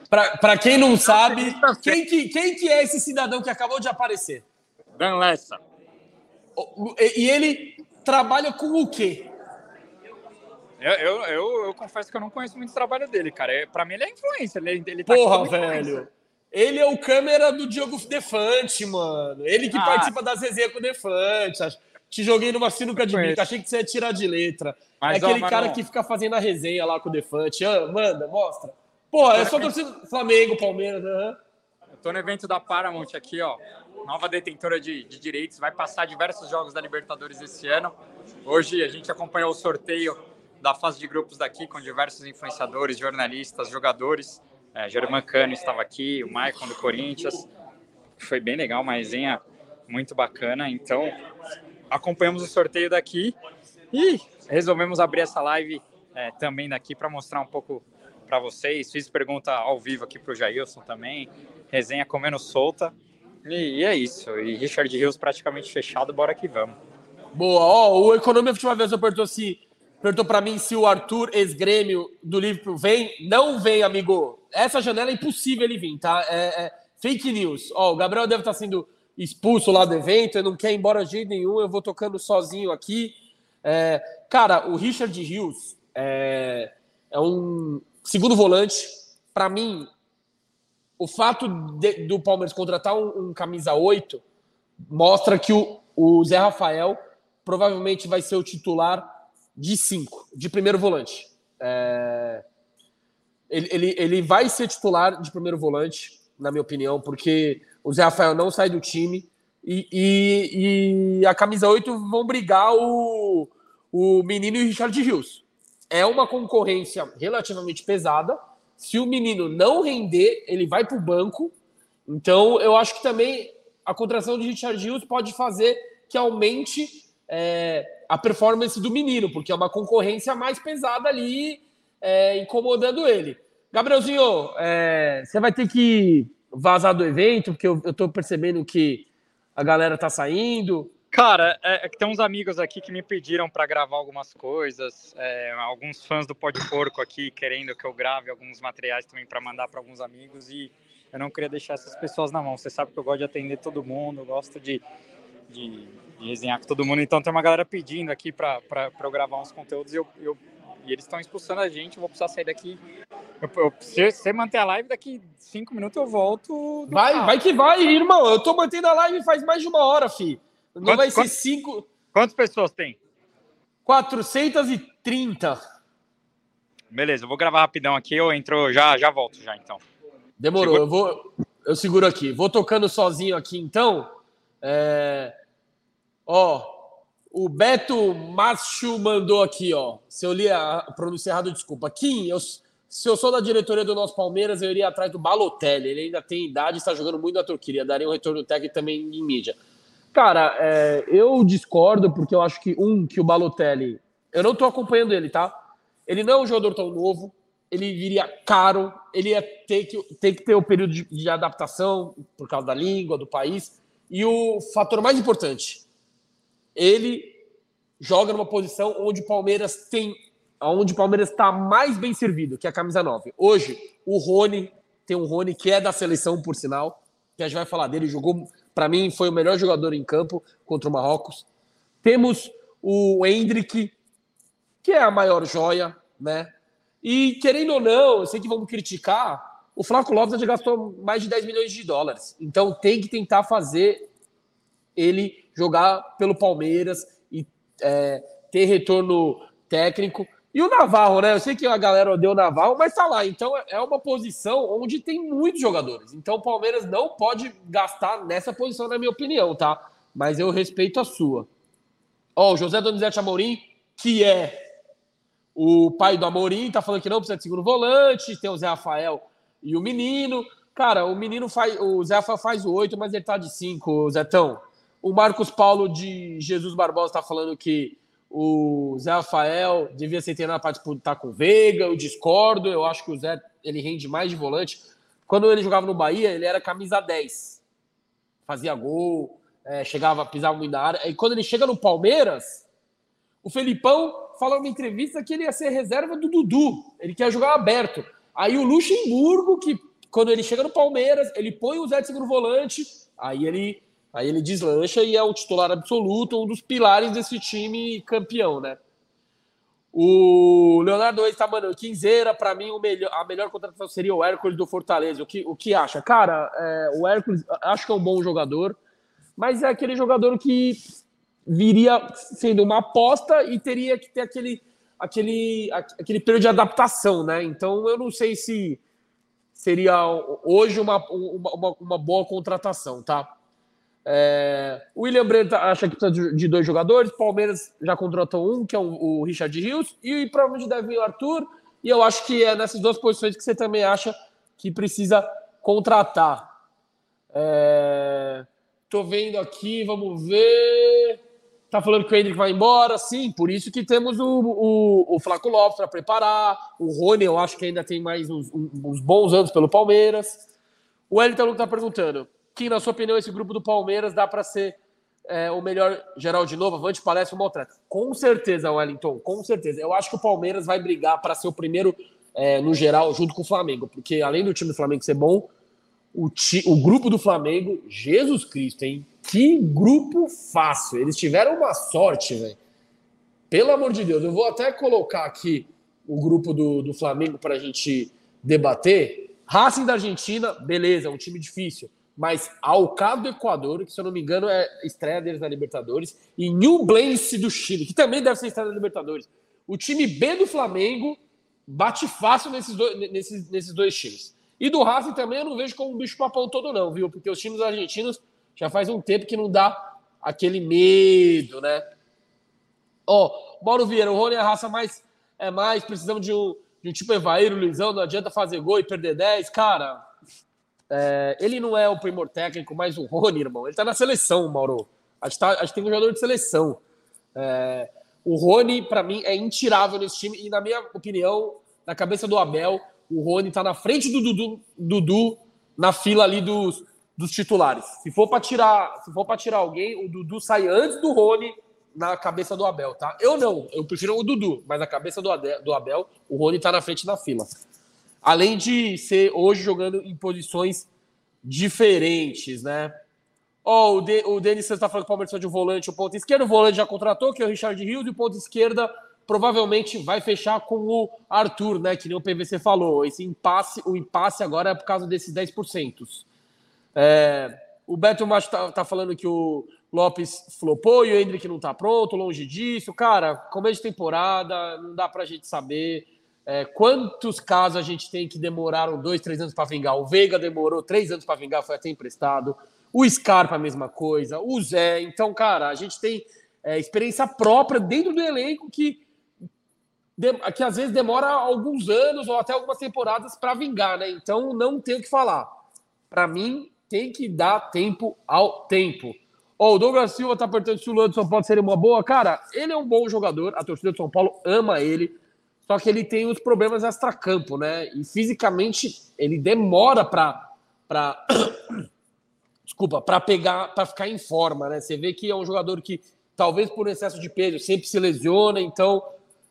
Pra, pra quem não sabe, quem que, quem que é esse cidadão que acabou de aparecer? Dan Lessa. E ele trabalha com o quê? Eu, eu, eu, eu confesso que eu não conheço muito o trabalho dele, cara. É, pra mim ele é influência. Ele, ele tá Porra, velho. Ele é o câmera do Diogo Defante, mano. Ele que ah. participa das resenhas com o Defante. Te joguei numa sinuca de bico, achei que você ia tirar de letra. Mas, é aquele ó, cara que fica fazendo a resenha lá com o Defante. Ah, manda, mostra. Porra, é só torcida Flamengo, Palmeiras. Uhum. Eu tô no evento da Paramount aqui, ó. Nova detentora de, de direitos. Vai passar diversos jogos da Libertadores esse ano. Hoje a gente acompanhou o sorteio da fase de grupos daqui com diversos influenciadores, jornalistas, jogadores. É, Germán Cano estava aqui, o Maicon do Corinthians. Foi bem legal, uma resenha muito bacana. Então, acompanhamos o sorteio daqui e resolvemos abrir essa live é, também daqui para mostrar um pouco para vocês. Fiz pergunta ao vivo aqui para o Jailson também. Resenha comendo solta. E, e, é isso. E Richard Rios praticamente fechado, bora que vamos. Boa. Ó, o Economia Futebol Vez perguntou se perguntou para mim se o Arthur, ex-grêmio do Liverpool, vem. Não vem, amigo. Essa janela é impossível ele vir, tá? É, é fake news. Ó, o Gabriel deve estar tá sendo expulso lá do evento, ele não quer ir embora de jeito nenhum, eu vou tocando sozinho aqui. É, cara, o Richard Hughes é, é um segundo volante. Para mim, o fato de, do Palmeiras contratar um, um, camisa 8 mostra que o, o Zé Rafael provavelmente vai ser o titular de 5, de primeiro volante. É, ele, ele, ele vai ser titular de primeiro volante, na minha opinião, porque o Zé Rafael não sai do time e, e, e a camisa 8 vão brigar o, o menino e o Richard Rios. É uma concorrência relativamente pesada. Se o menino não render, ele vai para o banco. Então, eu acho que também a contratação de Richard Rios pode fazer que aumente é, a performance do menino, porque é uma concorrência mais pesada ali, é, incomodando ele. Gabrielzinho, é, você vai ter que vazar do evento, porque eu, eu tô percebendo que a galera tá saindo. Cara, é, é que tem uns amigos aqui que me pediram para gravar algumas coisas, é, alguns fãs do Pó de Porco aqui querendo que eu grave alguns materiais também para mandar para alguns amigos e eu não queria deixar essas pessoas na mão. Você sabe que eu gosto de atender todo mundo, gosto de, de, resenhar com todo mundo, então tem uma galera pedindo aqui para eu gravar uns conteúdos e, eu, eu e eles estão expulsando a gente, eu vou precisar sair daqui eu, eu, se você manter a live, daqui cinco minutos eu volto. Vai, carro. vai que vai, irmão. Eu tô mantendo a live faz mais de uma hora, fi. Não quantos, vai ser quantos, cinco. Quantas pessoas tem? 430. Beleza, eu vou gravar rapidão aqui, eu entro, já, já volto já, então. Demorou, Segura... eu vou. Eu seguro aqui. Vou tocando sozinho aqui, então. É... Ó, o Beto Macho mandou aqui, ó. Se eu li a pronúncia errada, desculpa. Kim, eu se eu sou da diretoria do nosso Palmeiras, eu iria atrás do Balotelli. Ele ainda tem idade, está jogando muito na Turquia. Daria um retorno técnico também em mídia. Cara, é, eu discordo porque eu acho que, um, que o Balotelli. Eu não estou acompanhando ele, tá? Ele não é um jogador tão novo. Ele viria caro. Ele ia ter que, ter, que ter o período de, de adaptação por causa da língua, do país. E o fator mais importante, ele joga numa posição onde o Palmeiras tem onde o Palmeiras está mais bem servido, que é a camisa 9. Hoje, o Rony, tem um Rony que é da seleção, por sinal, que a gente vai falar dele, jogou, para mim, foi o melhor jogador em campo contra o Marrocos. Temos o Hendrick, que é a maior joia, né? E querendo ou não, eu sei que vamos criticar, o Flávio Lopes já gastou mais de 10 milhões de dólares. Então tem que tentar fazer ele jogar pelo Palmeiras e é, ter retorno técnico. E o Navarro, né? Eu sei que a galera odeia o Navarro, mas tá lá. Então é uma posição onde tem muitos jogadores. Então o Palmeiras não pode gastar nessa posição, na minha opinião, tá? Mas eu respeito a sua. Ó, o José Donizete Amorim, que é o pai do Amorim, tá falando que não precisa de segundo volante. Tem o Zé Rafael e o menino. Cara, o menino faz. O Zé Rafael faz o 8, mas ele tá de 5, Zetão. O Marcos Paulo de Jesus Barbosa tá falando que o Zé Rafael devia ser treinado para disputar com o Veiga, eu discordo, eu acho que o Zé ele rende mais de volante. Quando ele jogava no Bahia, ele era camisa 10. Fazia gol, é, chegava, pisava muito na área. E quando ele chega no Palmeiras, o Felipão falou numa entrevista que ele ia ser reserva do Dudu. Ele quer jogar aberto. Aí o Luxemburgo, que quando ele chega no Palmeiras, ele põe o Zé de segundo volante, aí ele Aí ele deslancha e é o titular absoluto, um dos pilares desse time campeão, né? O Leonardo Reis tá mandando quinzeira, para mim o melhor, a melhor contratação seria o Hércules do Fortaleza. O que, o que acha? Cara, é, o Hércules acho que é um bom jogador, mas é aquele jogador que viria sendo uma aposta e teria que ter aquele, aquele, aquele período de adaptação, né? Então eu não sei se seria hoje uma, uma, uma boa contratação, tá? É, o William Brent acha que precisa de dois jogadores. Palmeiras já contratou um, que é o, Richard Rios, e provavelmente deve vir o Arthur. E eu acho que é nessas duas posições que você também acha que precisa contratar. É, tô vendo aqui, vamos ver. Tá falando que o Hendrick vai embora, sim, por isso que temos o, o, o Flaco Lopes para preparar. O Rony, eu acho que ainda tem mais uns, uns bons anos pelo Palmeiras. O Elton tá perguntando que, na sua opinião, esse grupo do Palmeiras dá para ser é, o melhor geral de novo? Avante palestra atleta. Com certeza, Wellington, com certeza. Eu acho que o Palmeiras vai brigar para ser o primeiro é, no geral, junto com o Flamengo, porque além do time do Flamengo ser bom, o, ti, o grupo do Flamengo, Jesus Cristo, hein? Que grupo fácil. Eles tiveram uma sorte, velho. Pelo amor de Deus, eu vou até colocar aqui o grupo do, do Flamengo para a gente debater. Racing da Argentina, beleza, é um time difícil mas Alcado do Equador, que se eu não me engano é estreia deles na Libertadores, e Newblense do Chile, que também deve ser estreia da Libertadores. O time B do Flamengo bate fácil nesses dois, nesses, nesses dois times. E do Racing também eu não vejo como um bicho papão todo não, viu? Porque os times argentinos já faz um tempo que não dá aquele medo, né? Ó, oh, Mauro Vieira, o Rony é a raça mais, é mais, precisamos de um, de um tipo Evair, Luizão, não adianta fazer gol e perder 10. Cara, é, ele não é o primor técnico, mas o Rony, irmão. Ele tá na seleção, Mauro. A gente, tá, tem um jogador de seleção. É, o Rony, para mim, é intirável nesse time. E, na minha opinião, na cabeça do Abel, o Rony tá na frente do Dudu, Dudu na fila ali dos, dos titulares. Se for para tirar, se for para tirar alguém, o Dudu sai antes do Rony na cabeça do Abel, tá? Eu não, eu prefiro o Dudu, mas na cabeça do Abel, o Rony tá na frente da fila. Além de ser hoje jogando em posições diferentes, né? Ó, oh, o, de, Denis está falando que o Palmeiras de um volante, o ponto esquerdo, o volante já contratou, que é o Richard Rios, e o ponto esquerda provavelmente vai fechar com o Arthur, né? Que nem o PVC falou. Esse impasse, o impasse agora é por causa desses 10%. É, o Beto Macho tá, tá, falando que o Lopes flopou e o Hendrick não tá pronto, longe disso. Cara, começo de temporada, não dá pra gente saber. É, quantos casos a gente tem que demoraram dois, três anos para vingar? O Veiga demorou três anos para vingar, foi até emprestado. O Scarpa, a mesma coisa. O Zé. Então, cara, a gente tem é, experiência própria dentro do elenco que, que às vezes demora alguns anos ou até algumas temporadas para vingar, né? Então, não tem o que falar. Para mim, tem que dar tempo ao tempo. Oh, o Douglas Silva tá perguntando se o Luan de São Paulo seria uma boa. Cara, ele é um bom jogador, a torcida de São Paulo ama ele. Só que ele tem os problemas extracampo, né? E fisicamente ele demora para para desculpa, para pegar, para ficar em forma, né? Você vê que é um jogador que talvez por excesso de peso sempre se lesiona, então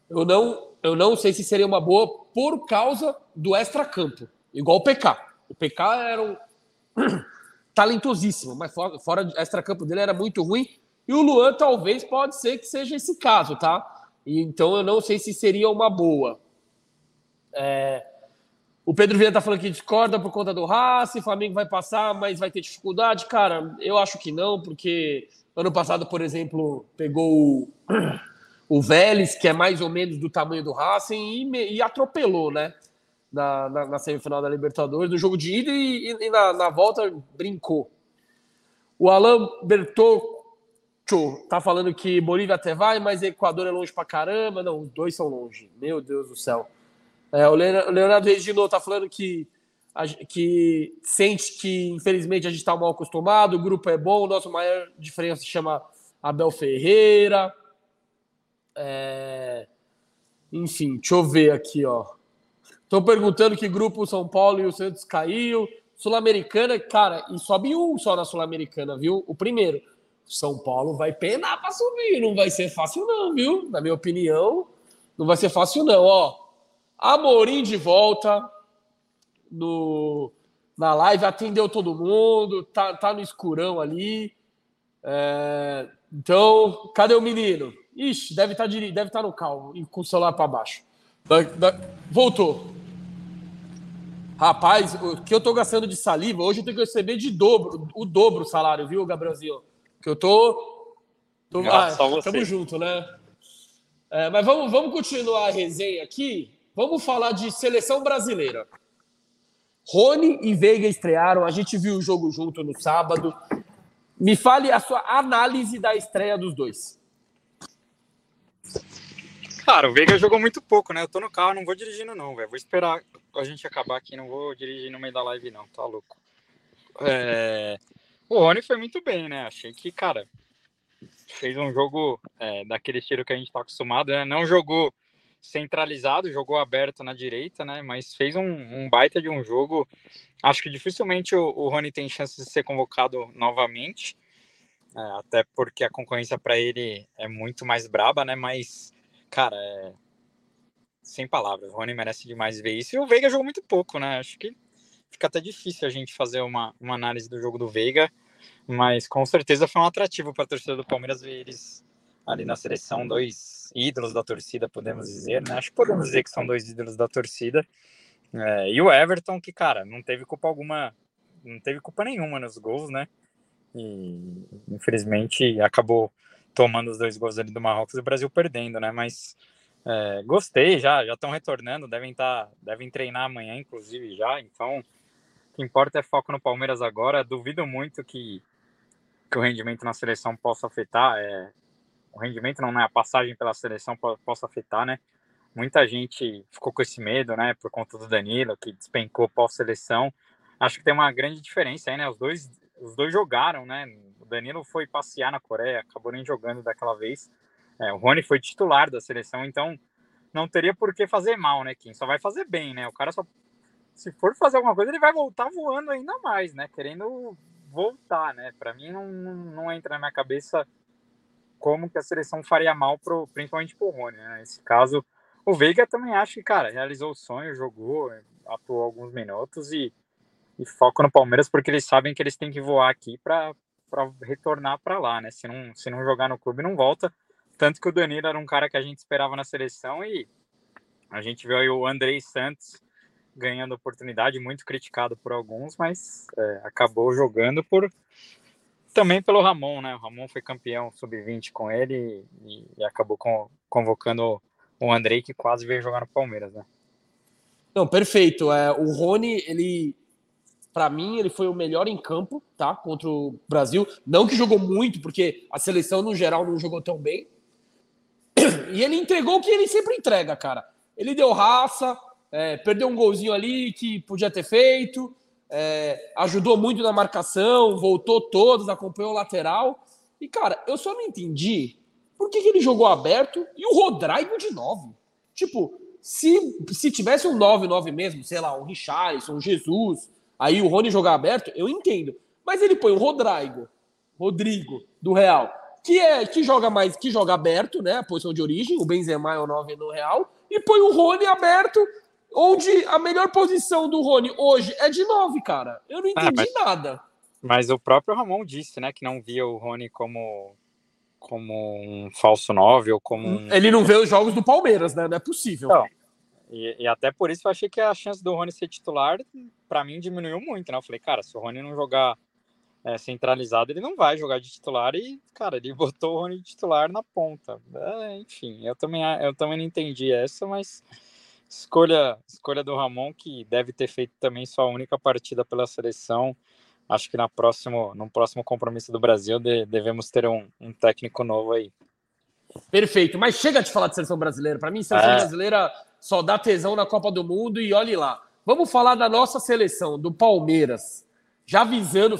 eu não eu não sei se seria uma boa por causa do extracampo, igual o PK. O PK era um talentosíssimo, mas fora, fora extracampo dele era muito ruim. E o Luan talvez pode ser que seja esse caso, tá? E, então eu não sei se seria uma boa. É, o Pedro Vieira tá falando que discorda por conta do Racing, o Flamengo vai passar, mas vai ter dificuldade. Cara, eu acho que não, porque ano passado, por exemplo, pegou o, Vélez, que é mais ou menos do tamanho do Racing, e, e atropelou, né? Na, na, na, semifinal da Libertadores, no jogo de ida e, e na, na volta brincou. O Alain Tá falando que Bolívia até vai, mas Equador é longe pra caramba. Não, os dois são longe. Meu Deus do céu. É, o Leonardo Reis de novo tá falando que, que sente que, infelizmente, a gente tá mal acostumado. O grupo é bom, o nosso maior diferença se chama Abel Ferreira. É... Enfim, deixa eu ver aqui, ó. Tô perguntando que grupo o São Paulo e o Santos caiu. Sul-Americana, cara, e sobe um só na Sul-Americana, viu? O primeiro. São Paulo vai penar para subir, não vai ser fácil não, viu? Na minha opinião, não vai ser fácil não, ó. Amorim de volta no na live, atendeu todo mundo, tá, tá no escurão ali. É, então, cadê o menino? Ixi, deve estar deve estar no carro e com o celular para baixo. Da- da- voltou. Rapaz, o que eu tô gastando de saliva, hoje eu tenho que receber de dobro, o dobro o salário, viu, Gabrielzinho? Que eu tô. tô Ah, só você. Tamo junto, né? É, mas vamos, vamos continuar a resenha aqui. Vamos falar de seleção brasileira. Rony e Veiga estrearam, a gente viu o jogo junto no sábado. Me fale a sua análise da estreia dos dois. Cara, o Veiga jogou muito pouco, né? Eu tô no carro, não vou dirigindo, não, velho. Vou esperar a gente acabar aqui, não vou dirigir no meio da live, não, tá louco. É, O Rony foi muito bem, né? Achei que, cara, fez um jogo é, daquele estilo que a gente tá acostumado, né? Não jogou centralizado, jogou aberto na direita, né? Mas fez um, um baita de um jogo. Acho que dificilmente o, o Rony tem chance de ser convocado novamente. É, até porque a concorrência para ele é muito mais braba, né? Mas, cara, é... sem palavras. O Rony merece demais ver isso. E o Veiga jogou muito pouco, né? Acho que fica até difícil a gente fazer uma, uma análise do jogo do Veiga. Mas com certeza foi um atrativo para a torcida do Palmeiras ver eles ali na seleção, dois ídolos da torcida, podemos dizer, né? Acho que podemos dizer que são dois ídolos da torcida. É, e o Everton, que, cara, não teve culpa alguma, não teve culpa nenhuma nos gols, né? E infelizmente acabou tomando os dois gols ali do Marrocos e o Brasil perdendo, né? Mas é, gostei, já já estão retornando, devem tá, devem treinar amanhã, inclusive já. Então, que importa é foco no Palmeiras agora. Duvido muito que, que o rendimento na seleção possa afetar. É, o rendimento não, né? A passagem pela seleção po- possa afetar, né? Muita gente ficou com esse medo, né? Por conta do Danilo, que despencou pós-seleção. Acho que tem uma grande diferença aí, né? Os dois, os dois jogaram, né? O Danilo foi passear na Coreia, acabou nem jogando daquela vez. É, o Rony foi titular da seleção, então não teria por que fazer mal, né, Kim? Só vai fazer bem, né? O cara só. Se for fazer alguma coisa, ele vai voltar voando ainda mais, né? Querendo voltar, né? Para mim não, não, entra na minha cabeça como que a seleção faria mal, pro, principalmente pro Rony, né? Nesse caso, o Veiga também acho que, cara, realizou o sonho, jogou, atuou alguns minutos e, e foca no Palmeiras porque eles sabem que eles têm que voar aqui para retornar para lá, né? Se não, se não jogar no clube, não volta. Tanto que o Danilo era um cara que a gente esperava na seleção e a gente viu aí o Andrei Santos ganhando oportunidade, muito criticado por alguns, mas é, acabou jogando por também pelo Ramon, né? O Ramon foi campeão sub-20 com ele e, e acabou con- convocando o Andrei, que quase veio jogar no Palmeiras, né? Não, perfeito. É, o Rony, ele, para mim, ele foi o melhor em campo, tá? Contra o Brasil. Não que jogou muito, porque a seleção no geral não jogou tão bem. E ele entregou o que ele sempre entrega, cara. Ele deu raça, é, perdeu um golzinho ali que podia ter feito, é, ajudou muito na marcação, voltou todos, acompanhou o lateral. E, cara, eu só não entendi por que, que ele jogou aberto e o Rodrigo de novo. Tipo, se, se tivesse um 9-9 mesmo, sei lá, um Richarlison, um Jesus, aí o Rony jogar aberto, eu entendo. Mas ele põe o Rodrigo, Rodrigo, do Real, que é que joga mais, que joga aberto, né? A posição de origem, o Benzema é o 9 no Real, e põe o Rony aberto, onde a melhor posição do Rony hoje é de 9, cara. Eu não Ah, entendi mas- nada. Mas o próprio Ramon disse, né, que não via o Rony como como um falso 9 ou como um... Ele não vê os jogos do Palmeiras, né? Não é possível. E, e até por isso eu achei que a chance do Rony ser titular, pra mim, diminuiu muito, né? Eu falei, cara, se o Rony não jogar é, centralizado, ele não vai jogar de titular e, cara, ele botou o Rony de titular na ponta. É, enfim, eu também, eu também não entendi essa, mas escolha, escolha do Ramon, que deve ter feito também sua única partida pela seleção. Acho que na próximo, no próximo compromisso do Brasil de- devemos ter um, um técnico novo aí. Perfeito, mas chega de falar de seleção brasileira. Para mim, seleção É. brasileira só dá tesão na Copa do Mundo e olhe lá. Vamos falar da nossa seleção, do Palmeiras. Já avisando,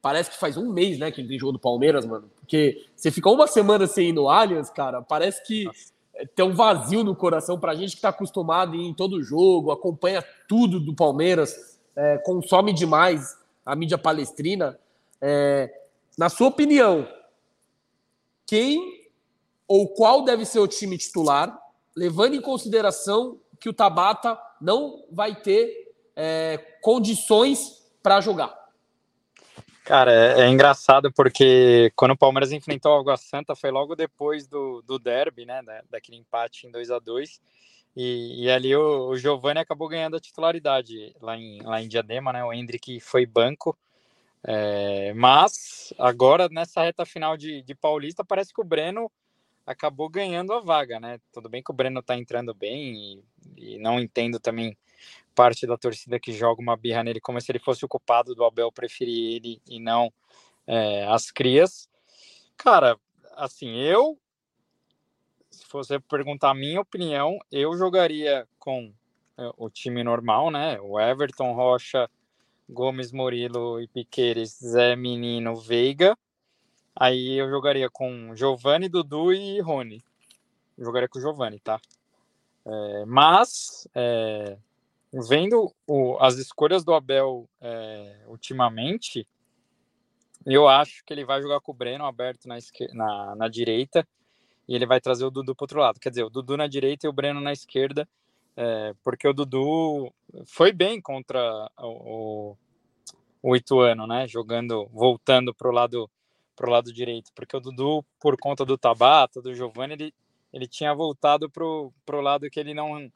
parece que faz um mês, né, que não tem jogo do Palmeiras, mano. Porque você ficou uma semana sem ir no Allianz, cara, parece que é, tem um vazio no coração pra gente que tá acostumado a em todo jogo, acompanha tudo do Palmeiras, é, consome demais a mídia palestrina. É, na sua opinião, quem ou qual deve ser o time titular, levando em consideração que o Tabata não vai ter é, condições para jogar. Cara, é, é, engraçado porque quando o Palmeiras enfrentou o Água Santa foi logo depois do, do derby, né? Da, daquele empate em 2 a 2 e, e, ali o, o Giovani acabou ganhando a titularidade lá em, lá em Diadema, né? O Hendrick foi banco. É, mas agora, nessa reta final de, de Paulista, parece que o Breno acabou ganhando a vaga, né? Tudo bem que o Breno tá entrando bem e, e não entendo também parte da torcida que joga uma birra nele como se ele fosse o culpado do Abel preferir ele e não é, as crias. Cara, assim, eu, se você perguntar a minha opinião, eu jogaria com é, o time normal, né? O Everton, Rocha, Gomes, Murilo e Piqueires, Zé, Menino, Veiga. Aí eu jogaria com Giovanni, Dudu e Rony. Eu jogaria com o Giovanni, tá? É, mas é, vendo o, as escolhas do Abel é, ultimamente, eu acho que ele vai jogar com o Breno aberto na, na, na direita e ele vai trazer o Dudu para outro lado. Quer dizer, o Dudu na direita e o Breno na esquerda, é, porque o Dudu foi bem contra o, o, o Ituano, né? Jogando, voltando para o lado pro lado direito, porque o Dudu, por conta do Tabata, do Giovanni, ele, ele tinha voltado pro, pro lado que ele não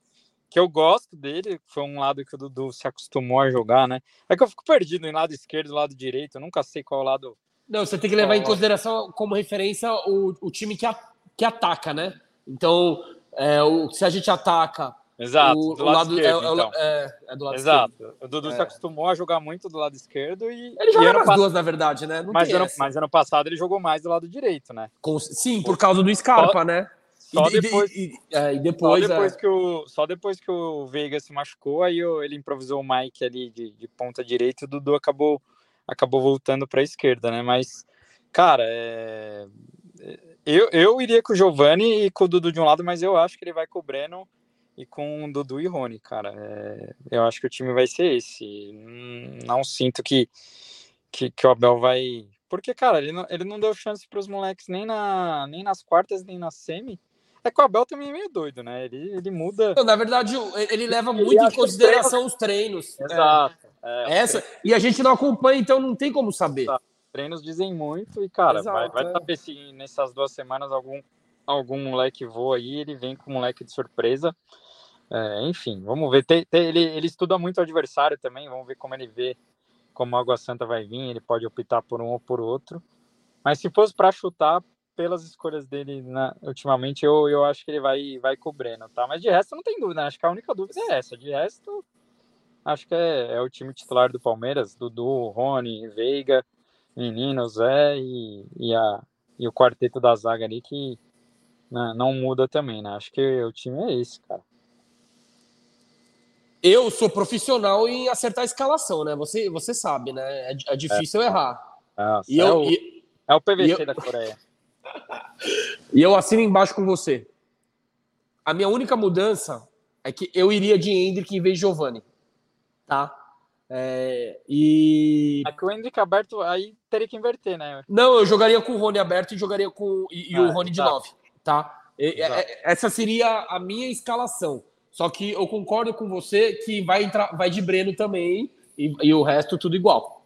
que eu gosto dele, foi um lado que o Dudu se acostumou a jogar, né? É que eu fico perdido em lado esquerdo e lado direito, eu nunca sei qual lado. Não, você tem que levar em consideração como referência o, o time que, a, que ataca, né? Então, é, o, se a gente ataca. Exato, o, do lado, lado esquerdo. É, então. é, é, do lado Exato. esquerdo. O Dudu se é. acostumou a jogar muito do lado esquerdo e. Ele joga nas pass... duas, na verdade, né? Não mas, ano, mas ano passado ele jogou mais do lado direito, né? Com, sim, por causa do Scarpa, né? Só e, depois, e, e, e depois, só depois é. que o só depois que o Veiga se machucou, aí ele improvisou o Mike ali de, de ponta direita, o Dudu acabou acabou voltando para a esquerda, né? Mas cara, é... eu, eu iria com o Giovani e com o Dudu de um lado, mas eu acho que ele vai com o Breno e com o Dudu e Rony, cara. É... eu acho que o time vai ser esse. Não sinto que que, que o Abel vai porque, cara, ele não, ele não deu chance para os moleques nem, na, nem nas quartas, nem na semi. É que o Abel também é meio doido, né? Ele, ele muda. Não, na verdade, ele leva muito ele em consideração os treinos. Exato. É, é, Essa, e a gente não acompanha, então não tem como saber. Exato. Treinos dizem muito e, cara, Exato, vai, vai é. saber se nessas duas semanas algum, algum moleque voa aí, ele vem com moleque de surpresa. É, enfim, vamos ver. Tem, tem, ele, ele estuda muito o adversário também, vamos ver como ele vê como a Água Santa vai vir, ele pode optar por um ou por outro. Mas se fosse para chutar, pelas escolhas dele na, ultimamente, eu, eu acho que ele vai, vai cobrindo, tá? Mas de resto, não tem dúvida. Né? Acho que a única dúvida é essa. De resto, acho que é, é o time titular do Palmeiras: Dudu, Rony, Veiga, Menino, Zé e, e, a, e o quarteto da zaga ali que né, não muda também, né? Acho que o time é esse, cara. Eu sou profissional em acertar a escalação, né? Você, você sabe, né? É, é difícil é. errar. Nossa, e eu, é, o, e, é o PVC eu, da Coreia. E eu assino embaixo com você. A minha única mudança é que eu iria de Hendrick em vez de Giovanni. Tá? É, e. É que o Hendrick aberto aí teria que inverter, né? Não, eu jogaria com o Rony aberto e jogaria com. E, e ah, o Rony de 9. Tá? E, é, essa seria a minha escalação. Só que eu concordo com você que vai entrar, vai de Breno também e, e o resto tudo igual.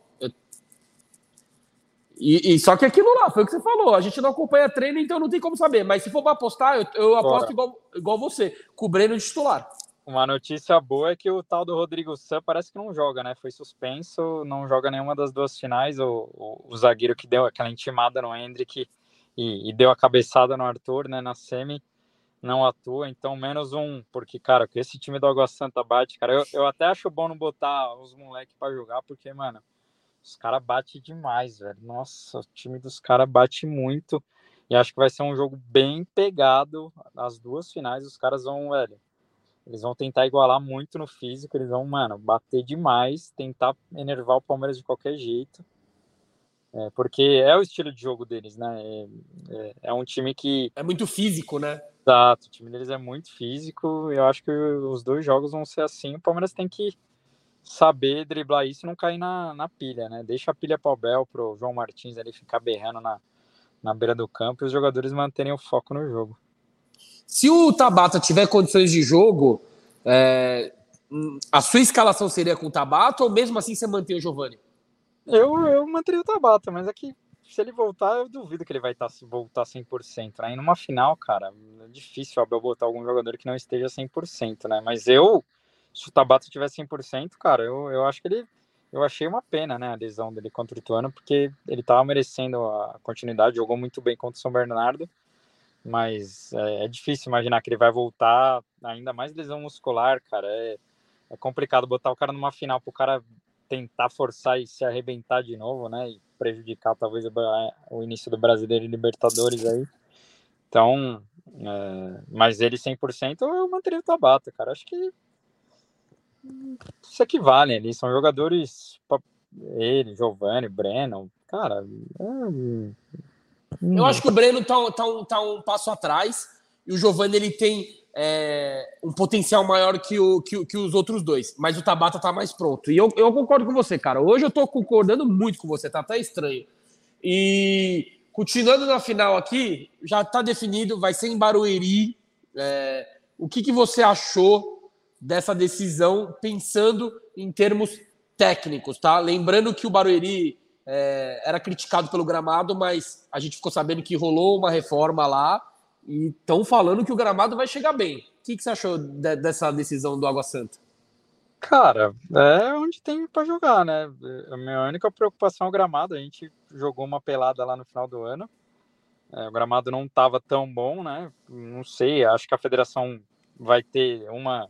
E, e, só que aquilo lá, foi o que você falou. A gente não acompanha treino, então não tem como saber. Mas se for para apostar, eu, eu aposto igual, igual você, com o Breno de titular. Uma notícia boa é que o tal do Rodrigo San parece que não joga, né? Foi suspenso, não joga nenhuma das duas finais. O, o, o zagueiro que deu aquela intimada no Hendrick e, e, deu a cabeçada no Arthur, né? Na semi não atua, então menos um, porque, cara, que esse time do Água Santa bate, cara, eu, eu até acho bom não botar os moleques para jogar, porque, mano, os caras batem demais, velho. Nossa, o time dos caras bate muito. E acho que vai ser um jogo bem pegado. As duas finais, os caras vão, velho. Eles vão tentar igualar muito no físico. Eles vão, mano, bater demais. Tentar enervar o Palmeiras de qualquer jeito. É, porque é o estilo de jogo deles, né? É, é, é um time que. É muito físico, né? Exato, o time deles é muito físico. Eu acho que os dois jogos vão ser assim. O Palmeiras tem que saber driblar isso e não cair na, na pilha, né? Deixa a pilha para o Bel, para o João Martins ali ficar berrando na, na beira do campo e os jogadores manterem o foco no jogo. Se o Tabata tiver condições de jogo, é, a sua escalação seria com o Tabata ou mesmo assim você mantém o Giovani? Eu, eu manteria o Tabata, mas aqui, se ele voltar, eu duvido que ele vai tá, voltar 100%. Aí numa final, cara, é difícil o Abel botar algum jogador que não esteja 100%, né? Mas eu, se o Tabata tiver 100%, cara, eu, eu acho que ele. Eu achei uma pena, né, a lesão dele contra o Ituano, porque ele tava merecendo a continuidade, jogou muito bem contra o São Bernardo, mas é, é difícil imaginar que ele vai voltar, ainda mais lesão muscular, cara. É, é complicado botar o cara numa final pro cara tentar forçar e se arrebentar de novo, né? E prejudicar talvez o início do Brasileiro e Libertadores aí. Então, é, mas ele 100% eu manteria o Tabata, cara. Acho que isso equivale ali. São jogadores, ele, Giovanni, Breno, cara. É, eu acho que o Breno tá, tá, um, tá um passo atrás e o Giovanni ele tem é, um potencial maior que, o, que, que, os outros dois. Mas o Tabata tá mais pronto. E eu, eu concordo com você, cara. Hoje eu tô concordando muito com você, tá até estranho. E continuando na final aqui, já tá definido, vai ser em Barueri. É, o que, que você achou dessa decisão, pensando em termos técnicos, tá? Lembrando que o Barueri é, era criticado pelo gramado, mas a gente ficou sabendo que rolou uma reforma lá e estão falando que o gramado vai chegar bem. O que, que você achou de, dessa decisão do Água Santa? Cara, é onde tem para jogar, né? A minha única preocupação é o gramado. A gente jogou uma pelada lá no final do ano. É, o gramado não estava tão bom, né? Não sei, acho que a federação vai ter uma,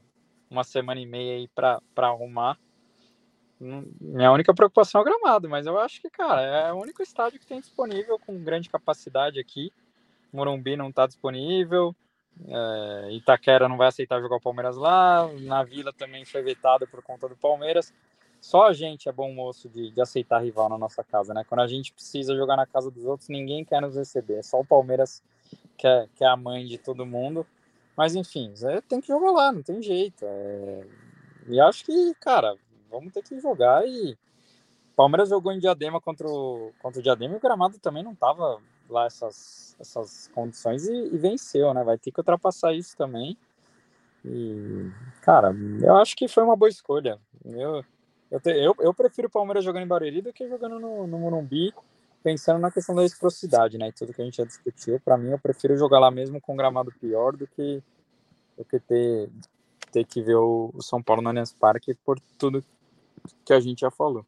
uma semana e meia aí para arrumar. Minha única preocupação é o gramado, mas eu acho que, cara, é o único estádio que tem disponível com grande capacidade aqui. Morumbi não está disponível, é, Itaquera não vai aceitar jogar o Palmeiras lá, na Vila também foi vetado por conta do Palmeiras. Só a gente é bom moço de, de aceitar rival na nossa casa, né? Quando a gente precisa jogar na casa dos outros, ninguém quer nos receber. É só o Palmeiras que é, que é a mãe de todo mundo. Mas enfim, tem que jogar lá, não tem jeito. É... E acho que, cara, vamos ter que jogar e. Palmeiras jogou em Diadema contra o, contra o Diadema e o gramado também não tava lá essas, essas condições e, e, venceu, né? Vai ter que ultrapassar isso também. E, cara, eu acho que foi uma boa escolha. Eu, eu, te, eu, eu prefiro o Palmeiras jogando em Barueri do que jogando no, no Morumbi, pensando na questão da reciprocidade, né? E tudo que a gente já discutiu. Para mim, eu prefiro jogar lá mesmo com um gramado pior do que, do que ter, ter que ver o, o São Paulo no Allianz Parque por tudo que a gente já falou.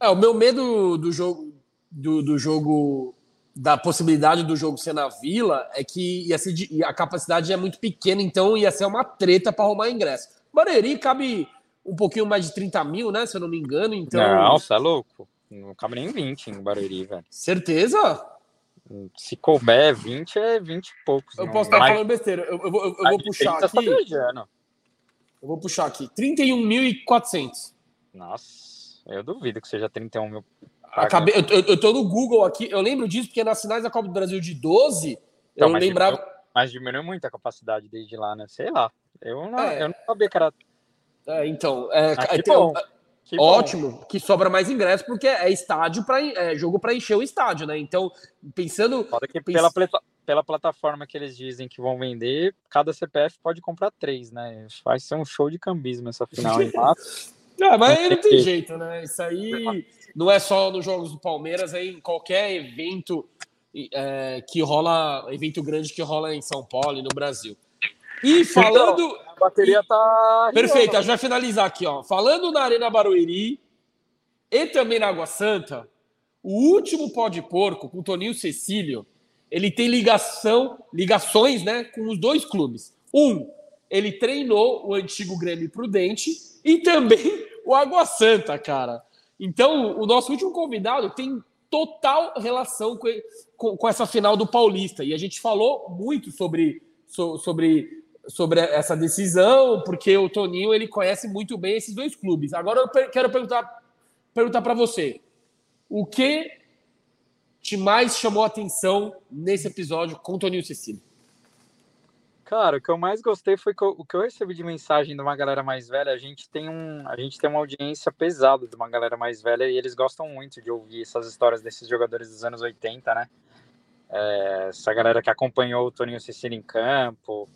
É, o meu medo do jogo do, do jogo da possibilidade do jogo ser na Vila é que ia ser de, a capacidade é muito pequena, então ia ser uma treta para arrumar ingresso. Barueri cabe um pouquinho mais de 30 mil, né? Se eu não me engano. Então... Não, você é louco. Não cabe nem 20 em Barueri, velho. Certeza? Se couber 20, é 20 e poucos. Eu não. posso estar falando besteira. Eu, eu, eu, eu vou puxar tá aqui. Tá eu vou puxar aqui. 31.400. Nossa, eu duvido que seja 31 mil Acabei, eu, eu, tô no Google aqui, eu lembro disso porque nas finais da Copa do Brasil de 12, então, eu lembrava. Diminuiu, mas diminuiu muito a capacidade desde lá, né? Sei lá. Eu não, é. eu não sabia que era. É, então, é, ah, que ótimo, bom. que sobra mais ingresso, porque é estádio para é jogo para encher o estádio, né? Então, pensando. que pela, pela plataforma que eles dizem que vão vender, cada CPF pode comprar três, né? Vai ser um show de cambismo essa final em março. Não, mas não tem jeito, né? Isso aí não é só nos jogos do Palmeiras, é em qualquer evento é, que rola, evento grande que rola em São Paulo e no Brasil. E então, falando. Então, a bateria tá. Perfeito, a gente vai finalizar aqui, ó. Falando na Arena Barueri e também na Água Santa, o último pó de porco, com o Toninho Cecílio, ele tem ligação, ligações né, com os dois clubes. Um, ele treinou o antigo Grêmio Prudente e também o Água Santa, cara. Então, o nosso último convidado tem total relação com, com, com essa final do Paulista. E a gente falou muito sobre, so, sobre, sobre essa decisão, porque o Toninho ele conhece muito bem esses dois clubes. Agora eu quero perguntar, perguntar para você: o que te mais chamou a atenção nesse episódio com o Toninho Cecílio? Cara, o que eu mais gostei foi que eu, o que eu recebi de mensagem de uma galera mais velha. A gente tem um, a gente tem uma audiência pesada de uma galera mais velha e eles gostam muito de ouvir essas histórias desses jogadores dos anos 80, né? É, essa galera que acompanhou o Toninho Cecílio em campo.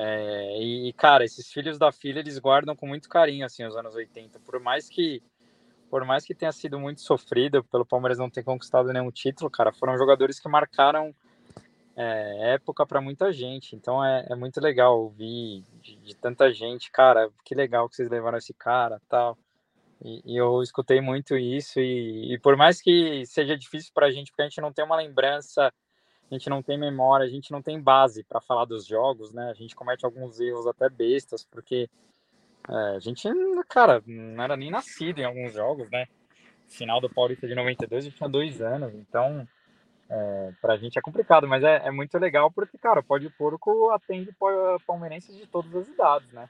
É, e, cara, esses filhos da filha eles guardam com muito carinho assim os anos 80. Por mais que por mais que tenha sido muito sofrido pelo Palmeiras não ter conquistado nenhum título, cara, foram jogadores que marcaram é, época para muita gente. Então é, é, muito legal ouvir de, de, tanta gente, cara, que legal que vocês levaram esse cara, tal. E, e eu escutei muito isso e, e por mais que seja difícil para a gente, porque a gente não tem uma lembrança, a gente não tem memória, a gente não tem base para falar dos jogos, né? A gente comete alguns erros até bestas, porque é, a gente, cara, não era nem nascido em alguns jogos, né? Final do Paulista de 92 eu tinha dois anos, então é, pra gente é complicado, mas é, é muito legal porque, cara, o Pó de Porco atende palmeirenses de todas as idades, né?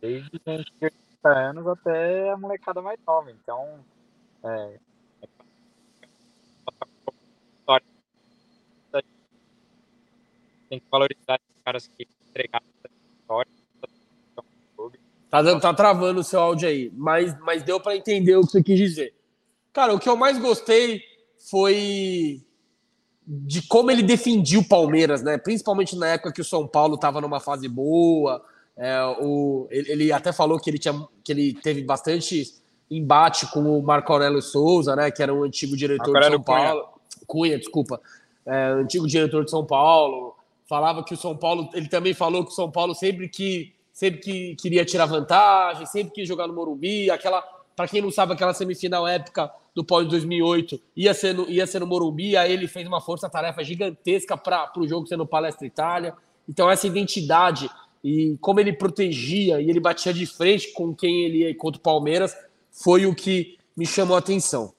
Desde gente de 80 anos até a molecada mais nova, então é, tem que valorizar os caras que entregaram essa história Tá, tá travando o seu áudio aí, mas, mas deu para entender o que você quis dizer. Cara, o que eu mais gostei foi de como ele defendia o Palmeiras, né? Principalmente na época que o São Paulo estava numa fase boa. É, o, ele, ele, até falou que ele, tinha, que ele teve bastante embate com o Marco Aurélio Souza, né? Que era um antigo diretor de São Paulo. Cunha, Cunha desculpa. É, antigo diretor de São Paulo. Falava que o São Paulo. Ele também falou que o São Paulo sempre que sempre que queria tirar vantagem, sempre que jogar no Morumbi, aquela, para quem não sabe, aquela semifinal épica do Pau de 2008 ia ser no, ia ser no Morumbi, aí ele fez uma força-tarefa gigantesca para o jogo ser no Palestra Itália. Então essa identidade e como ele protegia e ele batia de frente com quem ele ia contra o Palmeiras foi o que me chamou a atenção.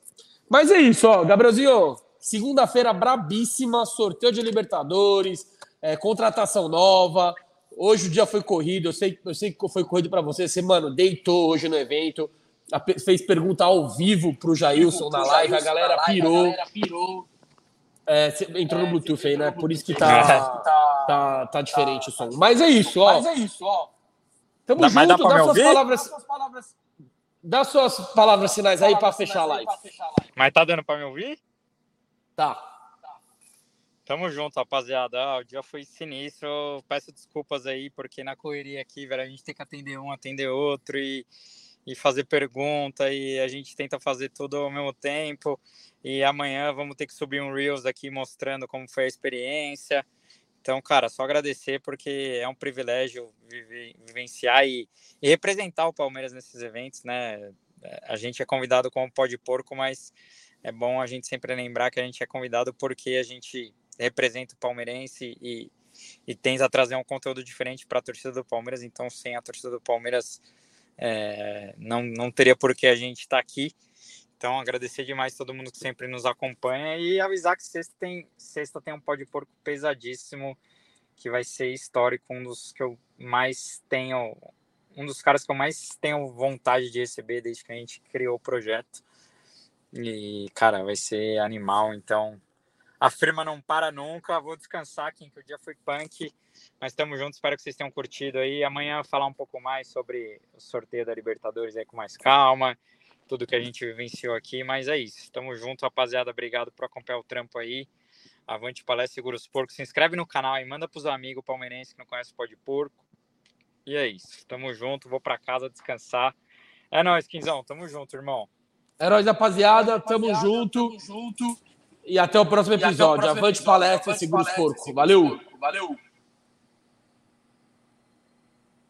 Mas é isso, ó, Gabrielzinho, segunda-feira brabíssima, sorteio de Libertadores, é, contratação nova, Hoje o dia foi corrido, eu sei, eu sei que foi corrido para você. Você, mano, deitou hoje no evento, fez pergunta ao vivo pro Jailson na live, a galera pirou. A galera pirou. É, entrou no Bluetooth aí, né? Por isso que tá, tá, tá diferente o som. Mas é isso, ó. Mas é isso, ó. Tamo dá, junto, dá suas palavras. Dá suas palavras finais aí para fechar a live. Mas tá dando para me ouvir? Tá. Tamo junto, rapaziada. Ah, o dia foi sinistro. Peço desculpas aí, porque na correria aqui, velho, a gente tem que atender um, atender outro e, e fazer pergunta e a gente tenta fazer tudo ao mesmo tempo. E amanhã vamos ter que subir um Reels aqui mostrando como foi a experiência. Então, cara, só agradecer porque é um privilégio vivenciar e, e representar o Palmeiras nesses eventos, né? A gente é convidado como pode porco, mas é bom a gente sempre lembrar que a gente é convidado porque a gente representa o palmeirense e, e tenta trazer um conteúdo diferente para a torcida do Palmeiras. Então, sem a torcida do Palmeiras, é, não, não teria por que a gente estar tá aqui. Então, agradecer demais todo mundo que sempre nos acompanha e avisar que sexta tem, sexta tem um pó de porco pesadíssimo, que vai ser histórico, um dos que eu mais tenho, um dos caras que eu mais tenho vontade de receber desde que a gente criou o projeto. E, cara, vai ser animal, então a firma não para nunca. Vou descansar aqui, que o dia foi punk. Mas estamos juntos, espero que vocês tenham curtido aí. Amanhã falar um pouco mais sobre o sorteio da Libertadores aí com mais calma, tudo que a gente vivenciou aqui. Mas é isso, estamos juntos, rapaziada. Obrigado por acompanhar o trampo aí. Avante Palestra Segura os Porcos. Se inscreve no canal e manda pros amigos palmeirenses que não conhecem o Pó de Porco. E é isso, tamo junto. Vou para casa descansar. É nóis, Quinzão. Tamo junto, irmão. É nóis, rapaziada. Tamo junto. Tamo junto. E até o próximo episódio. Avante palestra, segura os porcos. Valeu. Valeu.